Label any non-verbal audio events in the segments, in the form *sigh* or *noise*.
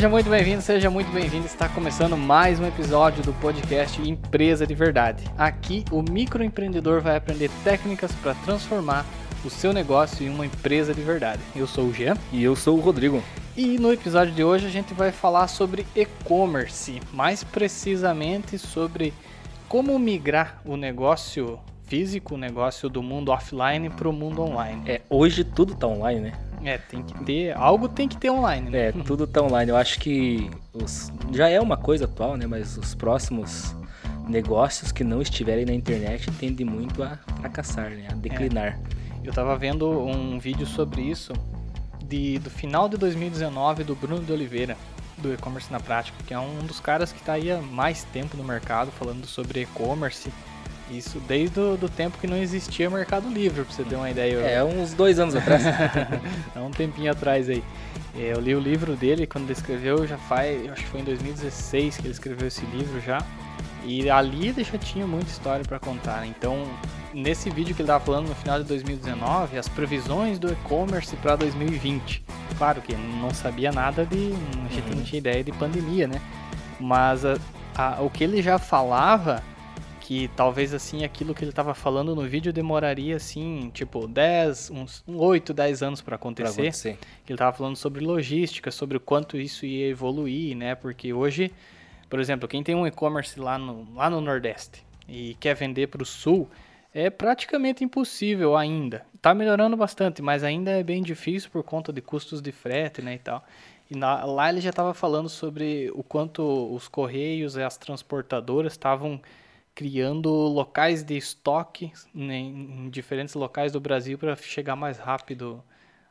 Seja muito bem-vindo, seja muito bem-vindo. Está começando mais um episódio do podcast Empresa de Verdade. Aqui, o microempreendedor vai aprender técnicas para transformar o seu negócio em uma empresa de verdade. Eu sou o Jean. E eu sou o Rodrigo. E no episódio de hoje a gente vai falar sobre e-commerce, mais precisamente sobre como migrar o negócio físico, o negócio do mundo offline para o mundo online. É, hoje tudo tá online, né? É, tem que ter. Algo tem que ter online, né? É, tudo tá online. Eu acho que os, já é uma coisa atual, né? Mas os próximos negócios que não estiverem na internet tendem muito a fracassar, né? A declinar. É. Eu tava vendo um vídeo sobre isso de, do final de 2019 do Bruno de Oliveira, do e-commerce na prática, que é um dos caras que está aí há mais tempo no mercado falando sobre e-commerce isso desde o do tempo que não existia Mercado Livre, pra você ter uma ideia. É, uns dois anos atrás. *laughs* Há um tempinho atrás aí. É, eu li o livro dele quando ele escreveu, já faz, acho que foi em 2016 que ele escreveu esse livro já. E ali ele já tinha muita história para contar. Então, nesse vídeo que ele estava falando no final de 2019, as previsões do e-commerce para 2020. Claro que não sabia nada de. A gente uhum. não tinha ideia de pandemia, né? Mas a, a, o que ele já falava que talvez assim aquilo que ele estava falando no vídeo demoraria assim, tipo, 10, uns 8, 10 anos para acontecer. Pra acontecer. Ele estava falando sobre logística, sobre o quanto isso ia evoluir, né? Porque hoje, por exemplo, quem tem um e-commerce lá no, lá no Nordeste e quer vender para o Sul, é praticamente impossível ainda. Está melhorando bastante, mas ainda é bem difícil por conta de custos de frete, né, e tal. E na, lá ele já estava falando sobre o quanto os correios e as transportadoras estavam criando locais de estoque né, em diferentes locais do Brasil para chegar mais rápido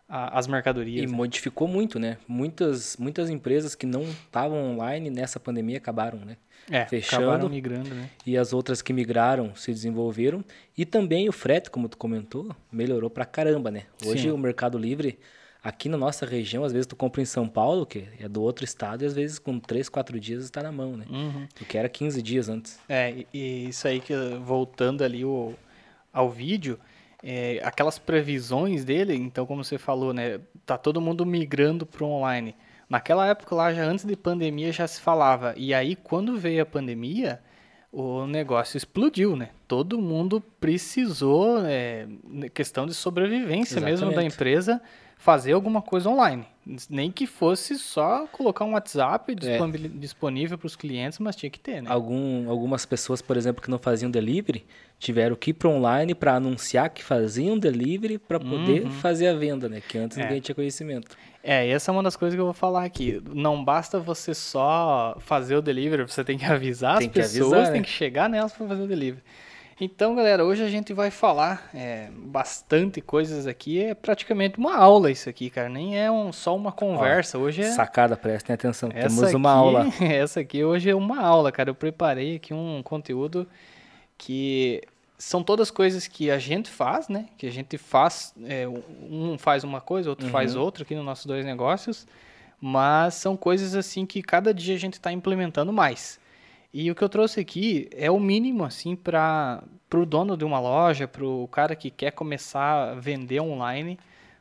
às mercadorias. E né? modificou muito, né? Muitas, muitas empresas que não estavam online nessa pandemia acabaram, né? É, fechando, acabaram migrando, né? E as outras que migraram se desenvolveram. E também o frete, como tu comentou, melhorou pra caramba, né? Hoje Sim. o Mercado Livre Aqui na nossa região, às vezes tu compra em São Paulo, que é do outro estado, e às vezes com 3, 4 dias está na mão, né? Uhum. O que era 15 dias antes. É, e, isso aí que voltando ali o, ao vídeo, é, aquelas previsões dele, então como você falou, né, tá todo mundo migrando para o online. Naquela época lá, já antes de pandemia, já se falava. E aí, quando veio a pandemia, o negócio explodiu, né? Todo mundo precisou, é, questão de sobrevivência Exatamente. mesmo da empresa, fazer alguma coisa online. Nem que fosse só colocar um WhatsApp é. disponível para os clientes, mas tinha que ter, né? Algum, algumas pessoas, por exemplo, que não faziam delivery, tiveram que ir para online para anunciar que faziam delivery para poder uhum. fazer a venda, né? Que antes é. ninguém tinha conhecimento. É, essa é uma das coisas que eu vou falar aqui. Não basta você só fazer o delivery, você tem que avisar tem as que pessoas, avisar, né? tem que chegar nelas para fazer o delivery. Então, galera, hoje a gente vai falar é, bastante coisas aqui. É praticamente uma aula isso aqui, cara. Nem é um, só uma conversa. hoje é. Sacada, prestem atenção. Essa Temos uma aqui, aula. *laughs* Essa aqui hoje é uma aula, cara. Eu preparei aqui um conteúdo que são todas coisas que a gente faz, né? Que a gente faz. É, um faz uma coisa, outro uhum. faz outra aqui nos nossos dois negócios. Mas são coisas assim que cada dia a gente está implementando mais. E o que eu trouxe aqui é o mínimo, assim, para o dono de uma loja, para o cara que quer começar a vender online,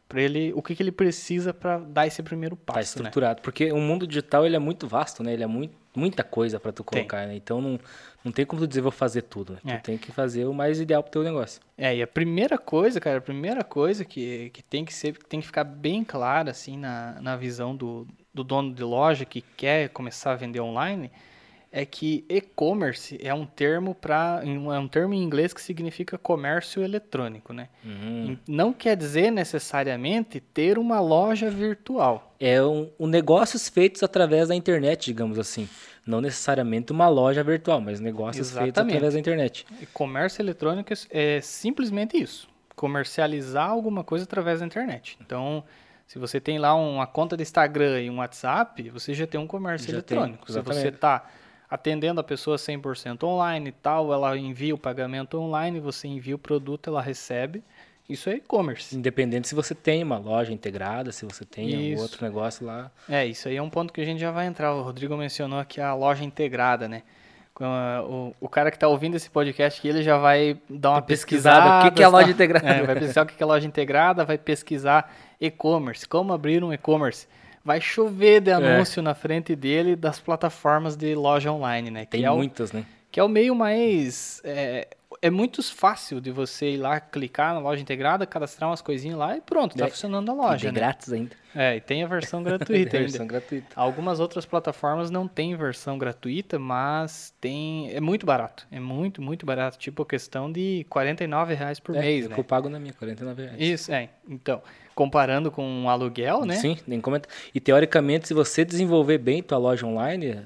para ele, o que, que ele precisa para dar esse primeiro tá passo, tá estruturado, né? porque o mundo digital ele é muito vasto, né? Ele é muito, muita coisa para tu colocar, né? Então não, não tem como tu dizer vou fazer tudo, né? É. Tu tem que fazer o mais ideal pro teu negócio. É, e a primeira coisa, cara, a primeira coisa que, que tem que ser, que tem que ficar bem clara assim na, na visão do, do dono de loja que quer começar a vender online, é que e-commerce é um termo para é um termo em inglês que significa comércio eletrônico, né? Uhum. Não quer dizer necessariamente ter uma loja virtual. É um, um negócios feitos através da internet, digamos assim. Não necessariamente uma loja virtual, mas negócios Exatamente. feitos através da internet. E comércio eletrônico é simplesmente isso: comercializar alguma coisa através da internet. Então se você tem lá uma conta de Instagram e um WhatsApp, você já tem um comércio já eletrônico. Tem, Se você está atendendo a pessoa 100% online e tal, ela envia o pagamento online, você envia o produto, ela recebe. Isso é e-commerce. Independente se você tem uma loja integrada, se você tem algum outro negócio lá. É, isso aí é um ponto que a gente já vai entrar. O Rodrigo mencionou aqui a loja integrada, né? O, o cara que está ouvindo esse podcast aqui, ele já vai dar uma pesquisada. O que, que é loja integrada? *laughs* É, vai pesquisar o que é a loja integrada, vai pesquisar e-commerce, como abrir um e-commerce. Vai chover de anúncio é. na frente dele das plataformas de loja online, né? Tem é muitas, o, né? Que é o meio mais é, é muito fácil de você ir lá, clicar na loja integrada, cadastrar umas coisinhas lá e pronto, tá é, funcionando a loja. E né? grátis ainda. É, e tem a versão gratuita *laughs* tem a versão gratuita. Algumas outras plataformas não têm versão gratuita, mas tem. É muito barato. É muito, muito barato. Tipo a questão de R$ reais por é, mês, é né? eu pago na minha, R$ reais. Isso, é. Então, comparando com um aluguel, né? Sim, nem comenta. E teoricamente, se você desenvolver bem tua loja online,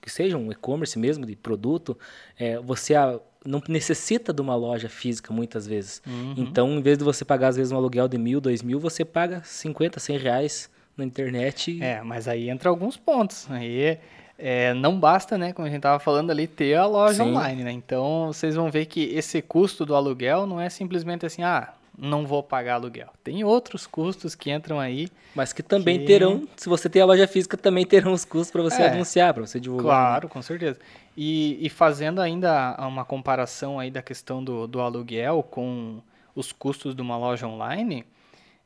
que seja um e-commerce mesmo de produto, é, você a, não necessita de uma loja física muitas vezes. Uhum. Então, em vez de você pagar às vezes um aluguel de mil, dois mil, você paga 50, 100 reais na internet. É, mas aí entra alguns pontos. Aí é, não basta, né, como a gente estava falando ali, ter a loja Sim. online, né? Então, vocês vão ver que esse custo do aluguel não é simplesmente assim, ah, não vou pagar aluguel. Tem outros custos que entram aí. Mas que também que... terão, se você tem a loja física, também terão os custos para você é, anunciar, para você divulgar. Claro, com certeza. E, e, fazendo ainda uma comparação aí da questão do, do aluguel com os custos de uma loja online,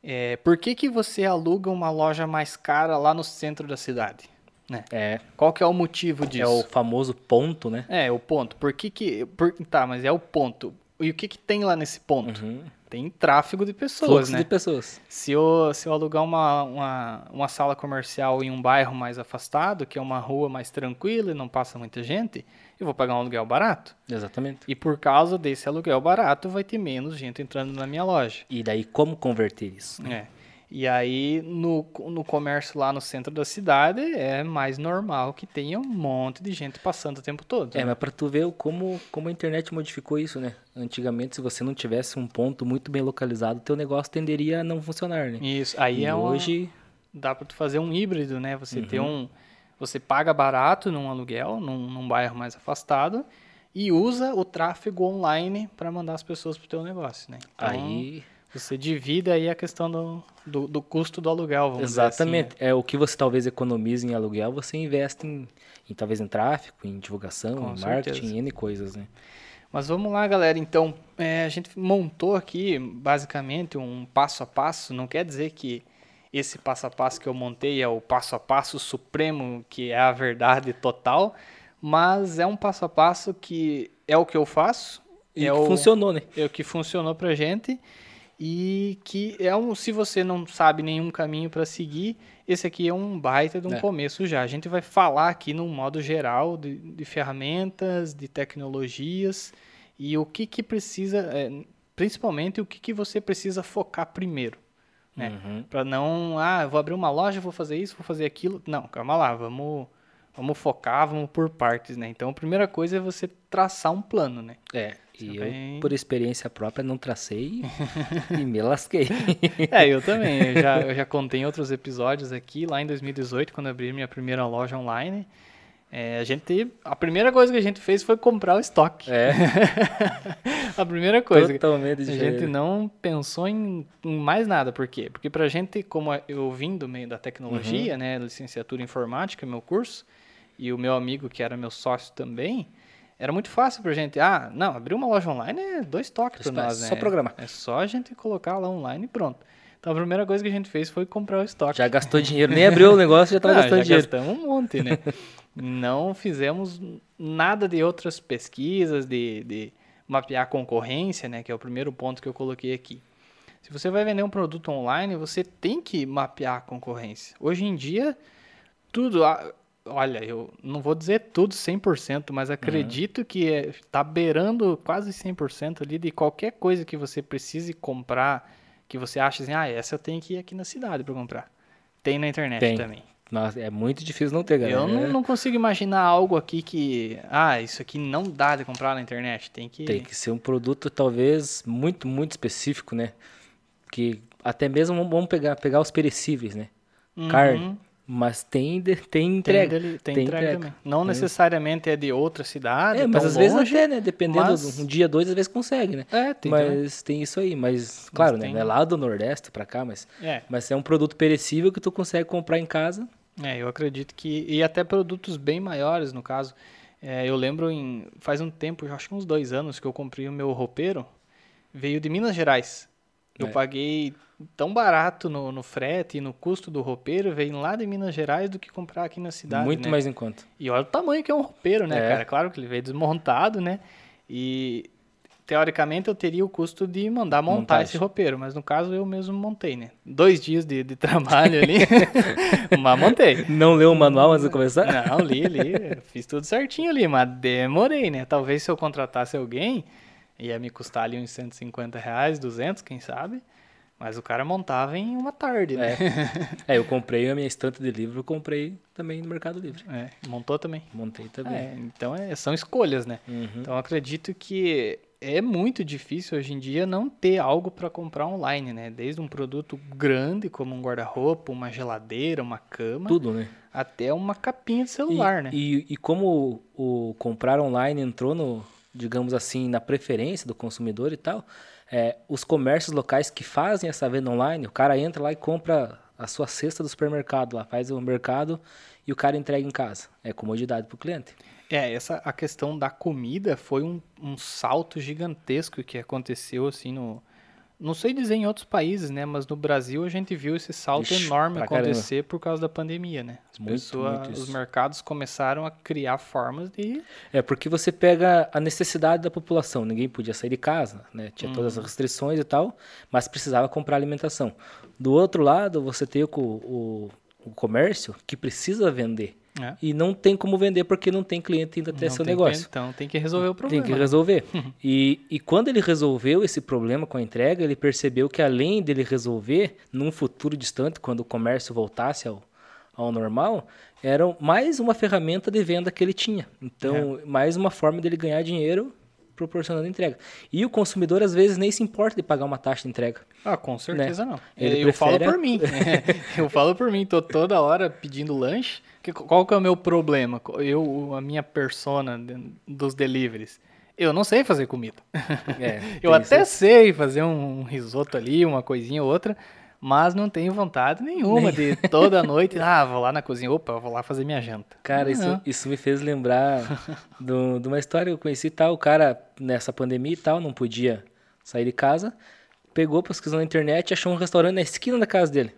é, por que, que você aluga uma loja mais cara lá no centro da cidade? Né? É. Qual que é o motivo disso? É o famoso ponto, né? É, o ponto. Por que que... Por, tá, mas é o ponto. E o que que tem lá nesse ponto? Uhum tem tráfego de pessoas, Fluxo né? de pessoas. Se eu, se eu alugar uma, uma, uma sala comercial em um bairro mais afastado, que é uma rua mais tranquila e não passa muita gente, eu vou pagar um aluguel barato. Exatamente. E por causa desse aluguel barato, vai ter menos gente entrando na minha loja. E daí, como converter isso? Né? É. E aí, no, no comércio lá no centro da cidade, é mais normal que tenha um monte de gente passando o tempo todo. É, né? mas para tu ver como, como a internet modificou isso, né? Antigamente, se você não tivesse um ponto muito bem localizado, teu negócio tenderia a não funcionar, né? Isso, aí e é hoje... Dá para tu fazer um híbrido, né? Você uhum. ter um... Você paga barato num aluguel, num, num bairro mais afastado, e usa o tráfego online para mandar as pessoas pro teu negócio, né? Então, aí você divide aí a questão do, do, do custo do aluguel, vamos Exatamente. Assim, né? É o que você talvez economize em aluguel, você investe em, em talvez em tráfego, em divulgação, Com em certeza. marketing, N coisas, né? Mas vamos lá, galera. Então, é, a gente montou aqui basicamente um passo a passo. Não quer dizer que esse passo a passo que eu montei é o passo a passo supremo, que é a verdade total, mas é um passo a passo que é o que eu faço. E é que o, funcionou, né? É o que funcionou pra gente e que é um, se você não sabe nenhum caminho para seguir, esse aqui é um baita de um é. começo já. A gente vai falar aqui no modo geral de, de ferramentas, de tecnologias e o que que precisa, é, principalmente o que que você precisa focar primeiro, né? Uhum. Para não, ah, vou abrir uma loja, vou fazer isso, vou fazer aquilo. Não, calma lá, vamos vamos focar, vamos por partes, né? Então, a primeira coisa é você traçar um plano, né? É. E eu, por experiência própria, não tracei e me lasquei. *laughs* É, eu também. Eu já, eu já contei em outros episódios aqui, lá em 2018, quando abri minha primeira loja online. É, a gente, a primeira coisa que a gente fez foi comprar o estoque. É. *laughs* a primeira coisa. Totalmente A gente não pensou em, em, mais nada. Por quê? Porque pra gente, como eu vim do meio da tecnologia, uhum. né, licenciatura em informática, meu curso, e o meu amigo que era meu sócio também, era muito fácil pra gente. Ah, não, abrir uma loja online é dois toques para nós, né? Só programar. É só a gente colocar lá online e pronto. Então a primeira coisa que a gente fez foi comprar o estoque. Já gastou dinheiro, nem abriu o *laughs* negócio, já estava gastando já dinheiro. gastamos um monte, né? *laughs* Não fizemos nada de outras pesquisas, de, de mapear a concorrência, né? Que é o primeiro ponto que eu coloquei aqui. Se você vai vender um produto online, você tem que mapear a concorrência. Hoje em dia, tudo olha, eu não vou dizer tudo 100%, mas acredito uhum. que está é, beirando quase 100% ali de qualquer coisa que você precise comprar, que você acha assim, ah, essa eu tenho que ir aqui na cidade para comprar. Tem na internet Tem. também. Nossa, é muito difícil não ter, galera. Eu não, não, consigo imaginar algo aqui que, ah, isso aqui não dá de comprar na internet. Tem que Tem que ser um produto talvez muito, muito específico, né? Que até mesmo vamos pegar, pegar os perecíveis, né? Uhum. Carne. Mas tem, tem entrega. Tem, tem, tem entrega, entrega. Não tem. necessariamente é de outra cidade. É, mas às longe, vezes até, né? Dependendo mas... um dia, dois, às vezes consegue, né? É, tem. Mas também. tem isso aí. Mas, claro, mas né? Não é lá do Nordeste pra cá, mas é. mas é um produto perecível que tu consegue comprar em casa. É, eu acredito que. E até produtos bem maiores, no caso. É, eu lembro em. Faz um tempo, acho que uns dois anos, que eu comprei o meu roupeiro. Veio de Minas Gerais. Eu É. paguei tão barato no, no frete e no custo do roupeiro, veio lá de Minas Gerais, do que comprar aqui na cidade, Muito né? mais em conta. E olha o tamanho que é um roupeiro, né, É. cara? Claro que ele veio desmontado, né? E teoricamente eu teria o custo de mandar montar Montagem. esse roupeiro, mas no caso eu mesmo montei, né? Dois dias de, de trabalho ali, *laughs* mas montei. Não leu o manual antes de começar? Não, li, li, fiz tudo certinho ali, mas demorei, né? Talvez se eu contratasse alguém, ia me custar ali uns 150 reais, 200, quem sabe? Mas o cara montava em uma tarde, né? *laughs* É, eu comprei a minha estante de livro, eu comprei também no Mercado Livre. É, montou também. Montei também. É, então é- são escolhas, né? Uhum. Então acredito que é muito difícil hoje em dia não ter algo para comprar online, né? Desde um produto grande como um guarda-roupa, uma geladeira, uma cama, Tudo, né? até uma capinha de E, celular, né? e, e como o, o comprar online entrou no, digamos assim, na preferência do consumidor e tal, é, os comércios locais que fazem essa venda online, o cara entra lá e compra a sua cesta do supermercado lá, faz o mercado e o cara entrega em casa. É comodidade para o cliente. É, essa a questão da comida foi um, um salto gigantesco que aconteceu assim no não sei dizer em outros países, né, mas no Brasil a gente viu esse salto Ixi, enorme pra caramba. acontecer por causa da pandemia, né? As Muito, pessoas- muito os mercados começaram a criar formas de É porque você pega a necessidade da população. Ninguém podia sair de casa, né? Tinha todas as restrições e tal, mas precisava comprar alimentação. Do outro lado, você tem o, o, o comércio que precisa vender. Né? E não tem como vender porque não tem cliente ainda até seu negócio. que- então tem que resolver o problema. Tem que resolver. e, e quando ele resolveu esse problema com a entrega, ele percebeu que além dele resolver, num futuro distante, quando o comércio voltasse ao, ao normal, era mais uma ferramenta de venda que ele tinha. Então, mais uma forma dele ganhar dinheiro proporcionando entrega. E o consumidor, às vezes, nem se importa de pagar uma taxa de entrega. Ah, com certeza não. Ele eu falo prefere a- por mim. *laughs* *laughs* eu falo por mim, tô toda hora pedindo lanche. Que, qual que é o meu problema? Eu, a minha persona dos deliveries. Eu não sei fazer comida. É, *laughs* eu até isso. sei fazer um risoto ali, uma coisinha ou outra, mas não tenho vontade nenhuma de toda noite, ah, vou lá na cozinha, opa, vou lá fazer minha janta. Cara, isso, Não. isso me fez lembrar do- de uma história que eu conheci tal. O cara, nessa pandemia e tal, não podia sair de casa. Pegou, pesquisou na internet e achou um restaurante na esquina da casa dele.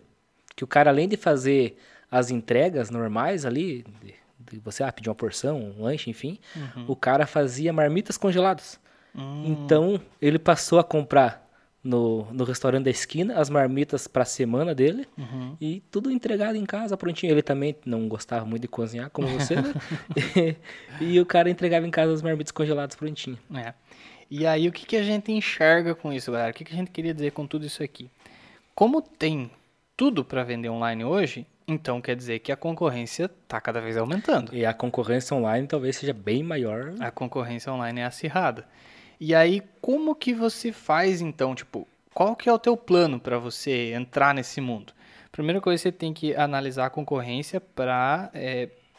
Que o cara, além de fazer as entregas normais ali, de, de você ah, pedir uma porção, um lanche, enfim, o cara fazia marmitas congeladas. Hum, Então, ele passou a comprar no, no restaurante da esquina as marmitas para a semana dele uhum. e tudo entregado em casa prontinho. Ele também não gostava muito de cozinhar, como você, né? *laughs* e, e o cara entregava em casa as marmitas congeladas prontinho. É. E aí, o que, que a gente enxerga com isso, galera? O que, que a gente queria dizer com tudo isso aqui? Como tem tudo para vender online hoje, então quer dizer que a concorrência está cada vez aumentando. E a concorrência online talvez seja bem maior. A concorrência online é acirrada. E aí, como que você faz então, tipo, qual que é o teu plano para você entrar nesse mundo? Primeira coisa, você tem que analisar a concorrência para...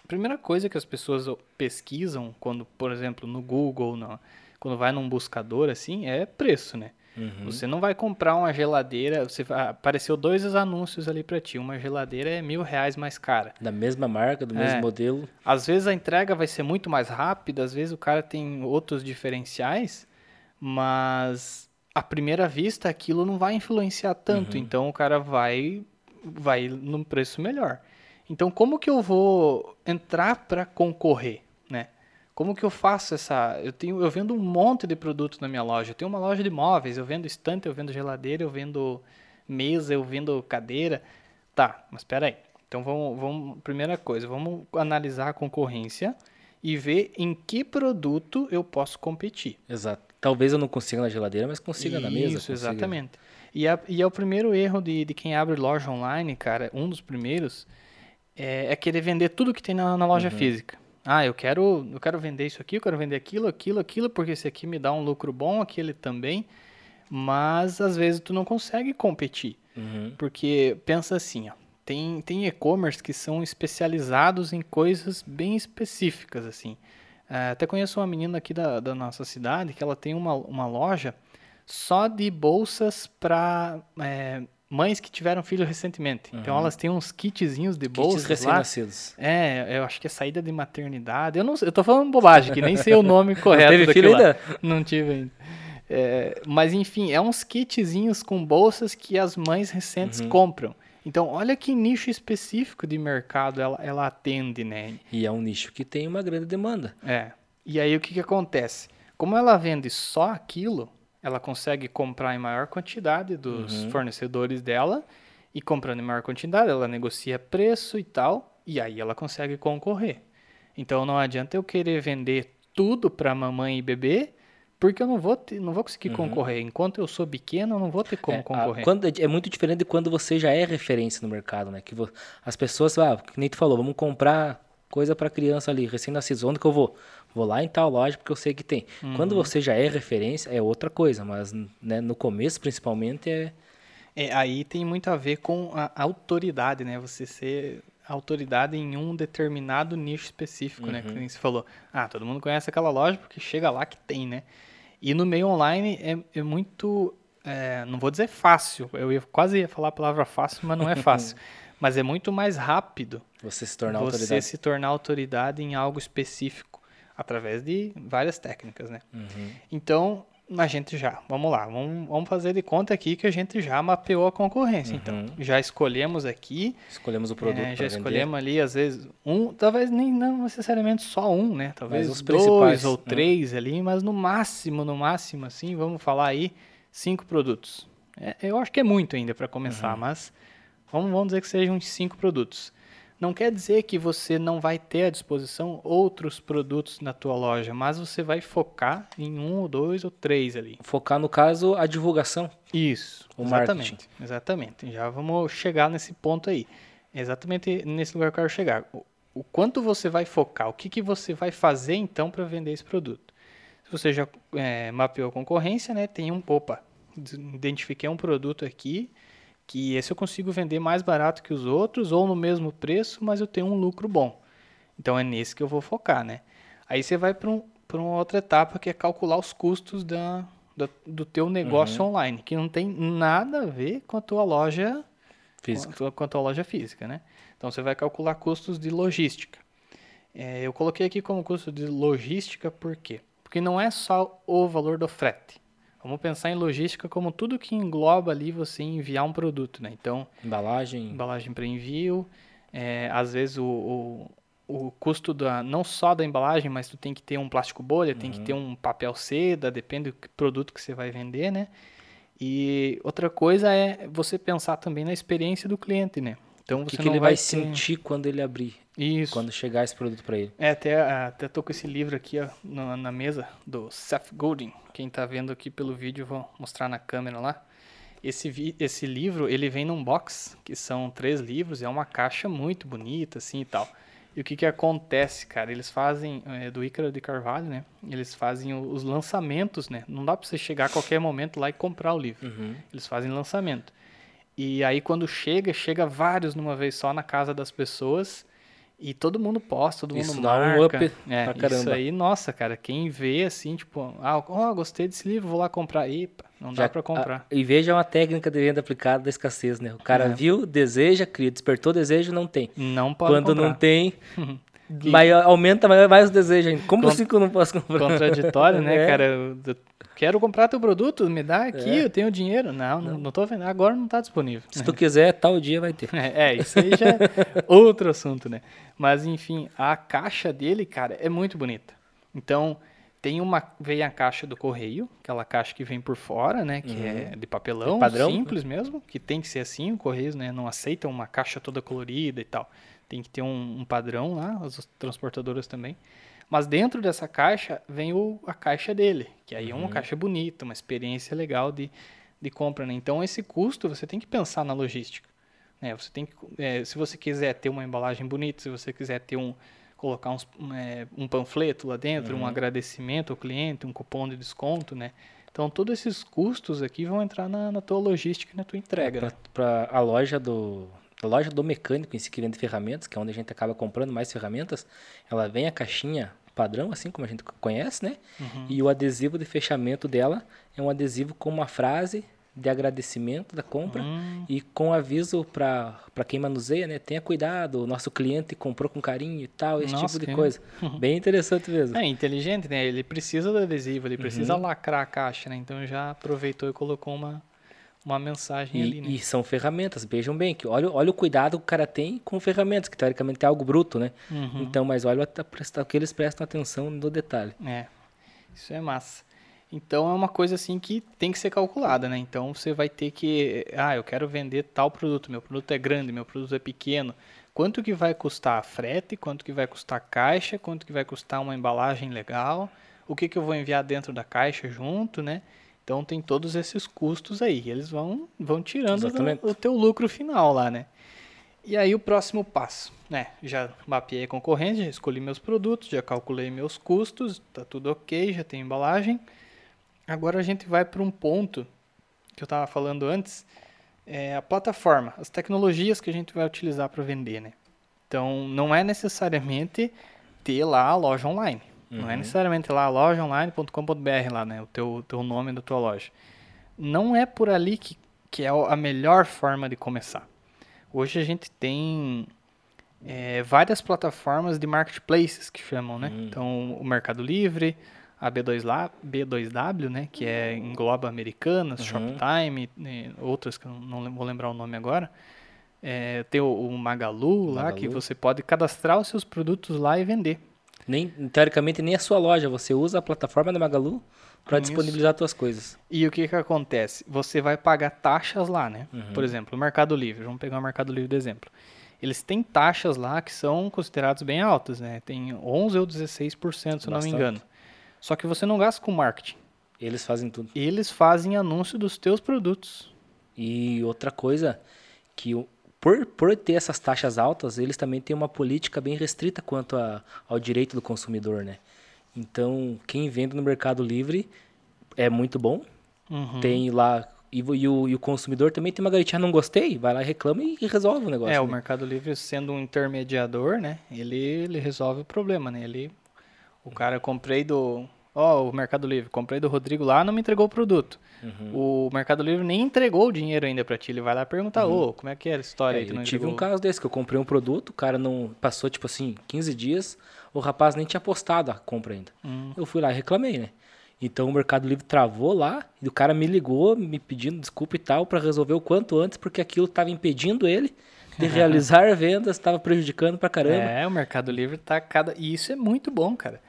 primeira coisa que as pessoas pesquisam, quando, por exemplo, no Google, no- quando vai num buscador, assim, é preço, né? Uhum. Você não vai comprar uma geladeira, você apareceu dois anúncios ali para ti, uma geladeira é mil reais mais cara. Da mesma marca, do mesmo É. modelo. Às vezes a entrega vai ser muito mais rápida, às vezes o cara tem outros diferenciais, mas à primeira vista aquilo não vai influenciar tanto, então o cara vai vai num preço melhor. Então como que eu vou entrar para concorrer, né? Como que eu faço essa, eu tenho eu vendo um monte de produtos na minha loja. Eu tenho uma loja de móveis, eu vendo estante, eu vendo geladeira, eu vendo mesa, eu vendo cadeira. Tá, mas espera aí. Então vamos, vamos, primeira coisa, vamos analisar a concorrência e ver em que produto eu posso competir. Exato. Talvez eu não consiga na geladeira, mas consiga na mesa. Isso, exatamente. E, a- e é o primeiro erro de, de quem abre loja online, cara, um dos primeiros, é, é querer vender tudo que tem na, na Uhum. loja física. Ah, eu quero, eu quero vender isso aqui, eu quero vender aquilo, aquilo, aquilo, porque esse aqui me dá um lucro bom, aquele também. Mas às vezes tu não consegue competir. Uhum. Porque pensa assim, ó, tem, tem e-commerce que são especializados em coisas bem específicas, assim. Ah, até conheço uma menina aqui da, da nossa cidade que ela tem uma, uma loja só de bolsas para mães que tiveram filho recentemente. Então elas têm uns kitzinhos de Kits bolsas lá. recém-nascidos. É, eu acho que é saída de maternidade. Eu não eu tô falando bobagem, que nem sei o nome *laughs* correto teve daquilo filho lá. ainda? Não tive ainda. É, mas enfim, é uns kitzinhos com bolsas que as mães recentes Uhum. compram. Então, olha que nicho específico de mercado ela, ela atende, né? E é um nicho que tem uma grande demanda. É. E aí o que, que acontece? Como ela vende só aquilo, ela consegue comprar em maior quantidade dos Uhum. fornecedores dela e comprando em maior quantidade, ela negocia preço e tal, e aí ela consegue concorrer. Então não adianta eu querer vender tudo para mamãe e bebê, porque eu não vou ter, não vou conseguir concorrer. Enquanto eu sou pequeno, eu não vou ter como Uhum. É, a- concorrer. quando, é muito diferente de quando você já é referência no mercado, né? Que vo- as pessoas, ah, que nem tu falou, vamos comprar coisa para criança ali, recém-nascido, onde que eu vou? Vou lá em tal loja porque eu sei que tem. Quando Uhum. você já é referência, é outra coisa, mas né, no começo, principalmente, é... É, aí tem muito a ver com a autoridade, né? Você ser autoridade em um determinado nicho específico, né? Que nem você falou. Ah, todo mundo conhece aquela loja porque chega lá que tem, né? E no meio online é, é muito. é, não vou dizer fácil, eu ia, quase ia falar a palavra fácil, mas não é *laughs* fácil. mas é muito mais rápido Você se tornar você autoridade. se tornar autoridade em algo específico através de várias técnicas, né? Uhum. Então, a gente já, vamos lá, vamos, vamos fazer de conta aqui que a gente já mapeou a concorrência. Então, Uhum. já escolhemos aqui, Escolhemos o produto é, já para vender. escolhemos ali, às vezes, um, talvez nem não necessariamente só um, né? Talvez os dois principais, ou né? três ali, mas no máximo, no máximo, assim, vamos falar aí, cinco produtos. É, eu acho que é muito ainda para começar, Uhum. mas vamos, vamos dizer que sejam uns cinco produtos. Não quer dizer que você não vai ter à disposição outros produtos na tua loja, mas você vai focar em um ou dois ou três ali. Focar, no caso, a divulgação. Isso, O exatamente. marketing. Exatamente. Já vamos chegar nesse ponto aí. Exatamente nesse lugar que eu quero chegar. O, o quanto você vai focar, o que, que você vai fazer então para vender esse produto. Se você já é, mapeou a concorrência, né, tem um, opa, identifiquei um produto aqui que esse eu consigo vender mais barato que os outros ou no mesmo preço, mas eu tenho um lucro bom. Então é nesse que eu vou focar, né? Aí você vai para um, pra uma outra etapa que é calcular os custos da, da- do teu negócio online, que não tem nada a ver com a tua loja Física. Com a tua, com a tua loja física, né? Então você vai calcular custos de logística. É, eu coloquei aqui como custo de logística por quê? Porque não é só o valor do frete. Vamos pensar em logística como tudo que engloba ali você enviar um produto, né? Então, Embalagem. embalagem para envio, é, às vezes o, o, o custo da, não só da embalagem, mas tu tem que ter um plástico bolha, tem que ter um papel seda, depende do produto que você vai vender, né? E outra coisa é você pensar também na experiência do cliente, né? Então O que, você que não ele vai ter- sentir quando ele abrir, Isso. quando chegar esse produto para ele? É, até, até tô com esse livro aqui ó, na, na mesa do Seth Godin. Quem tá vendo aqui pelo vídeo, vou mostrar na câmera lá. Esse, esse livro, ele vem num box, que são três livros, é uma caixa muito bonita, assim, e tal. E o que que acontece, cara? Eles fazem, é, do Ícaro de Carvalho, né? Eles fazem os lançamentos, né? Não dá pra você chegar a qualquer momento lá e comprar o livro. Uhum. Eles fazem lançamento. E aí quando chega, chega vários numa vez só na casa das pessoas e todo mundo posta, todo Isso mundo dá um marca. up é, pra Isso caramba. aí, nossa, cara, quem vê assim, tipo, ah, ó, gostei desse livro, vou lá comprar. Epa, não dá pra comprar. a- e veja uma técnica de venda aplicada da escassez, né? O cara É. viu, deseja, cria, despertou desejo, não tem. Não pode Quando comprar. não tem, *laughs* Que- maior- aumenta mais, o desejo ainda. Con- assim que eu não posso comprar? Contraditório, né, *laughs* É. cara? Eu, eu quero comprar teu produto, me dá aqui, É. eu tenho dinheiro. Não, não, não tô vendo, agora não tá disponível. Se tu quiser, tal dia vai ter. É, *laughs* é, isso aí já é *laughs* outro assunto, né? Mas enfim, a caixa dele, cara, é muito bonita. Então, tem uma. Vem a caixa do correio, aquela caixa que vem por fora, né? Que é de papelão, É padrão, simples mesmo, que tem que ser assim, o Correios, né? Não aceita uma caixa toda colorida e tal. Tem que ter um, um padrão lá, as transportadoras também. Mas dentro dessa caixa vem o, a caixa dele, que aí é uma caixa bonita, uma experiência legal de, de compra, né? Então esse custo você tem que pensar na logística. Né? Você tem que, é, se você quiser ter uma embalagem bonita, se você quiser ter um colocar uns, um, é, um panfleto lá dentro, um agradecimento ao cliente, um cupom de desconto, né? Então todos esses custos aqui vão entrar na, na tua logística, e na tua entrega. né? Para a loja do loja do mecânico em si que vende ferramentas, que é onde a gente acaba comprando mais ferramentas, ela vem a caixinha padrão, assim como a gente conhece, né? Uhum. E o adesivo de fechamento dela é um adesivo com uma frase de agradecimento da compra Hum. e com aviso para quem manuseia, né? Tenha cuidado, o nosso cliente comprou com carinho e tal, esse Nossa, tipo de coisa. *laughs* Bem interessante mesmo. É inteligente, né? Ele precisa do adesivo, ele precisa Uhum. lacrar a caixa, né? Então já aproveitou e colocou uma, uma mensagem ali, E, né? e são ferramentas, vejam bem, que olha, olha o cuidado que o cara tem com ferramentas, que teoricamente é algo bruto, né? Uhum. Então, mas olha a- o que eles prestam atenção no detalhe. É, isso é massa. Então é uma coisa assim que tem que ser calculada, né? Então você vai ter que, ah, eu quero vender tal produto, meu produto é grande, meu produto é pequeno. Quanto que vai custar frete? Quanto que vai custar caixa? Quanto que vai custar uma embalagem legal? O que que eu vou enviar dentro da caixa junto, né? Então tem todos esses custos aí. Eles vão vão tirando o teu lucro final lá, né? E aí o próximo passo, né? Já mapeei a concorrência, já escolhi meus produtos, já calculei meus custos, tá tudo ok, já tem embalagem. Agora a gente vai para um ponto que eu estava falando antes, é a plataforma, as tecnologias que a gente vai utilizar para vender, né? Então não é necessariamente ter lá a loja online. Não é Uhum. necessariamente lá lojaonline.com.br lá, né? O teu, teu nome da tua loja. Não é por ali que, que é a melhor forma de começar. Hoje a gente tem é, várias plataformas de marketplaces que chamam, né? Hum. Então, o Mercado Livre, a B2 La- B2W, né? Que é, engloba Americanas, Uhum. Shoptime, né, outras que eu não vou lembrar o nome agora. É, tem o, o Magalu lá, que Magalu. você pode cadastrar os seus produtos lá e vender. Nem, teoricamente, nem a sua loja, você usa a plataforma da Magalu para disponibilizar suas coisas. E o que que acontece? Você vai pagar taxas lá, né? Uhum. Por exemplo, o Mercado Livre. Vamos pegar o Mercado Livre de exemplo. Eles têm taxas lá que são consideradas bem altas, né? Tem 11 ou 16%, se eu não me Bastante. engano. Só que você não gasta com marketing. Eles fazem tudo. Eles fazem anúncio dos teus produtos. E outra coisa, que o- por, por ter essas taxas altas, eles também têm uma política bem restrita quanto a- ao direito do consumidor, né? Então, quem vende no Mercado Livre é muito bom. Uhum. Tem lá. E, o- e o, e o consumidor também tem uma garantia, não gostei, vai lá, reclama e, e resolve o negócio. É, o né? Mercado Livre sendo um intermediador, né? Ele, ele resolve o problema, né? Ele, o cara, comprei do... Ó, o Mercado Livre, comprei do Rodrigo lá, não me entregou o produto. Uhum. O Mercado Livre nem entregou o dinheiro ainda pra ti. Ele vai lá perguntar, ô, como é que era a história É, aí? que eu não tive um entregou? caso desse, que eu comprei um produto, o cara não passou, tipo assim, 15 dias, o rapaz nem tinha postado a compra ainda. Hum. Eu fui lá e reclamei, né? Então o Mercado Livre travou lá e o cara me ligou me pedindo desculpa e tal para resolver o quanto antes, porque aquilo estava impedindo ele de *laughs* realizar vendas, estava prejudicando pra caramba. É, o Mercado Livre tá cada... E isso é muito bom, cara.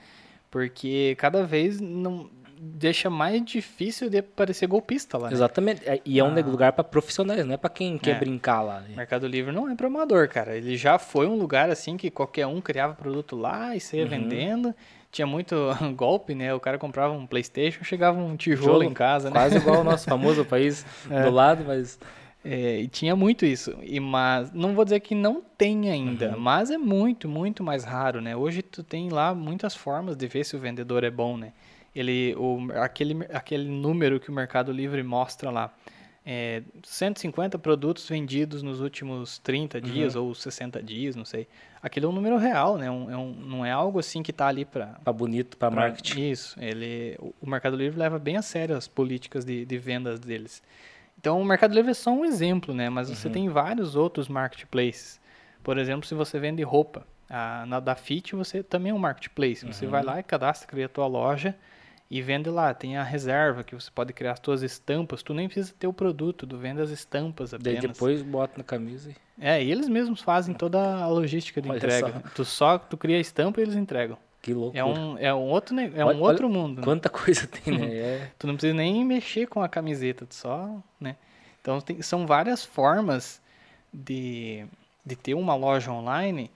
Porque cada vez não deixa mais difícil de parecer golpista lá, né? Exatamente. É, E é um lugar para profissionais, não é para quem quer É. brincar lá. né? Mercado Livre não é para amador, cara. Ele já foi um lugar assim que qualquer um criava produto lá e saía Uhum. vendendo. Tinha muito *laughs* golpe, né? O cara comprava um PlayStation, chegava um tijolo Tijolo, em casa, né? Quase igual o *laughs* nosso famoso país É. do lado, mas É, e tinha muito isso. E mas não vou dizer que não tem ainda, Uhum. mas é muito, muito mais raro, né? Hoje tu tem lá muitas formas de ver se o vendedor é bom, né? Ele, o, aquele, aquele número que o Mercado Livre mostra lá, é, 150 produtos vendidos nos últimos 30 Uhum. dias ou 60 dias, não sei. Aquele é um número real, né? Um, é um, não é algo assim que tá ali para para bonito, para marketing. Isso, ele, o- o Mercado Livre leva bem a sério as políticas de, de vendas deles. Então, o Mercado Livre é só um exemplo, né? Mas você Uhum. tem vários outros marketplaces. Por exemplo, se você vende roupa, a, na da Fit você também é um marketplace. Você Uhum. vai lá e cadastra, cria a tua loja e vende lá. Tem a reserva, que você pode criar as tuas estampas. Tu nem precisa ter o produto, tu vende as estampas Daí apenas. depois bota na camisa e É, e eles mesmos fazem toda a logística de Olha entrega. só. Tu só tu cria a estampa e eles entregam. Que loucura. É um, é um outro, é Olha- um outro mundo. né? Quanta coisa tem, né? *laughs* É, Tu não precisa nem mexer com a camiseta, tu só, né? Então tem- são várias formas de, de ter uma loja online.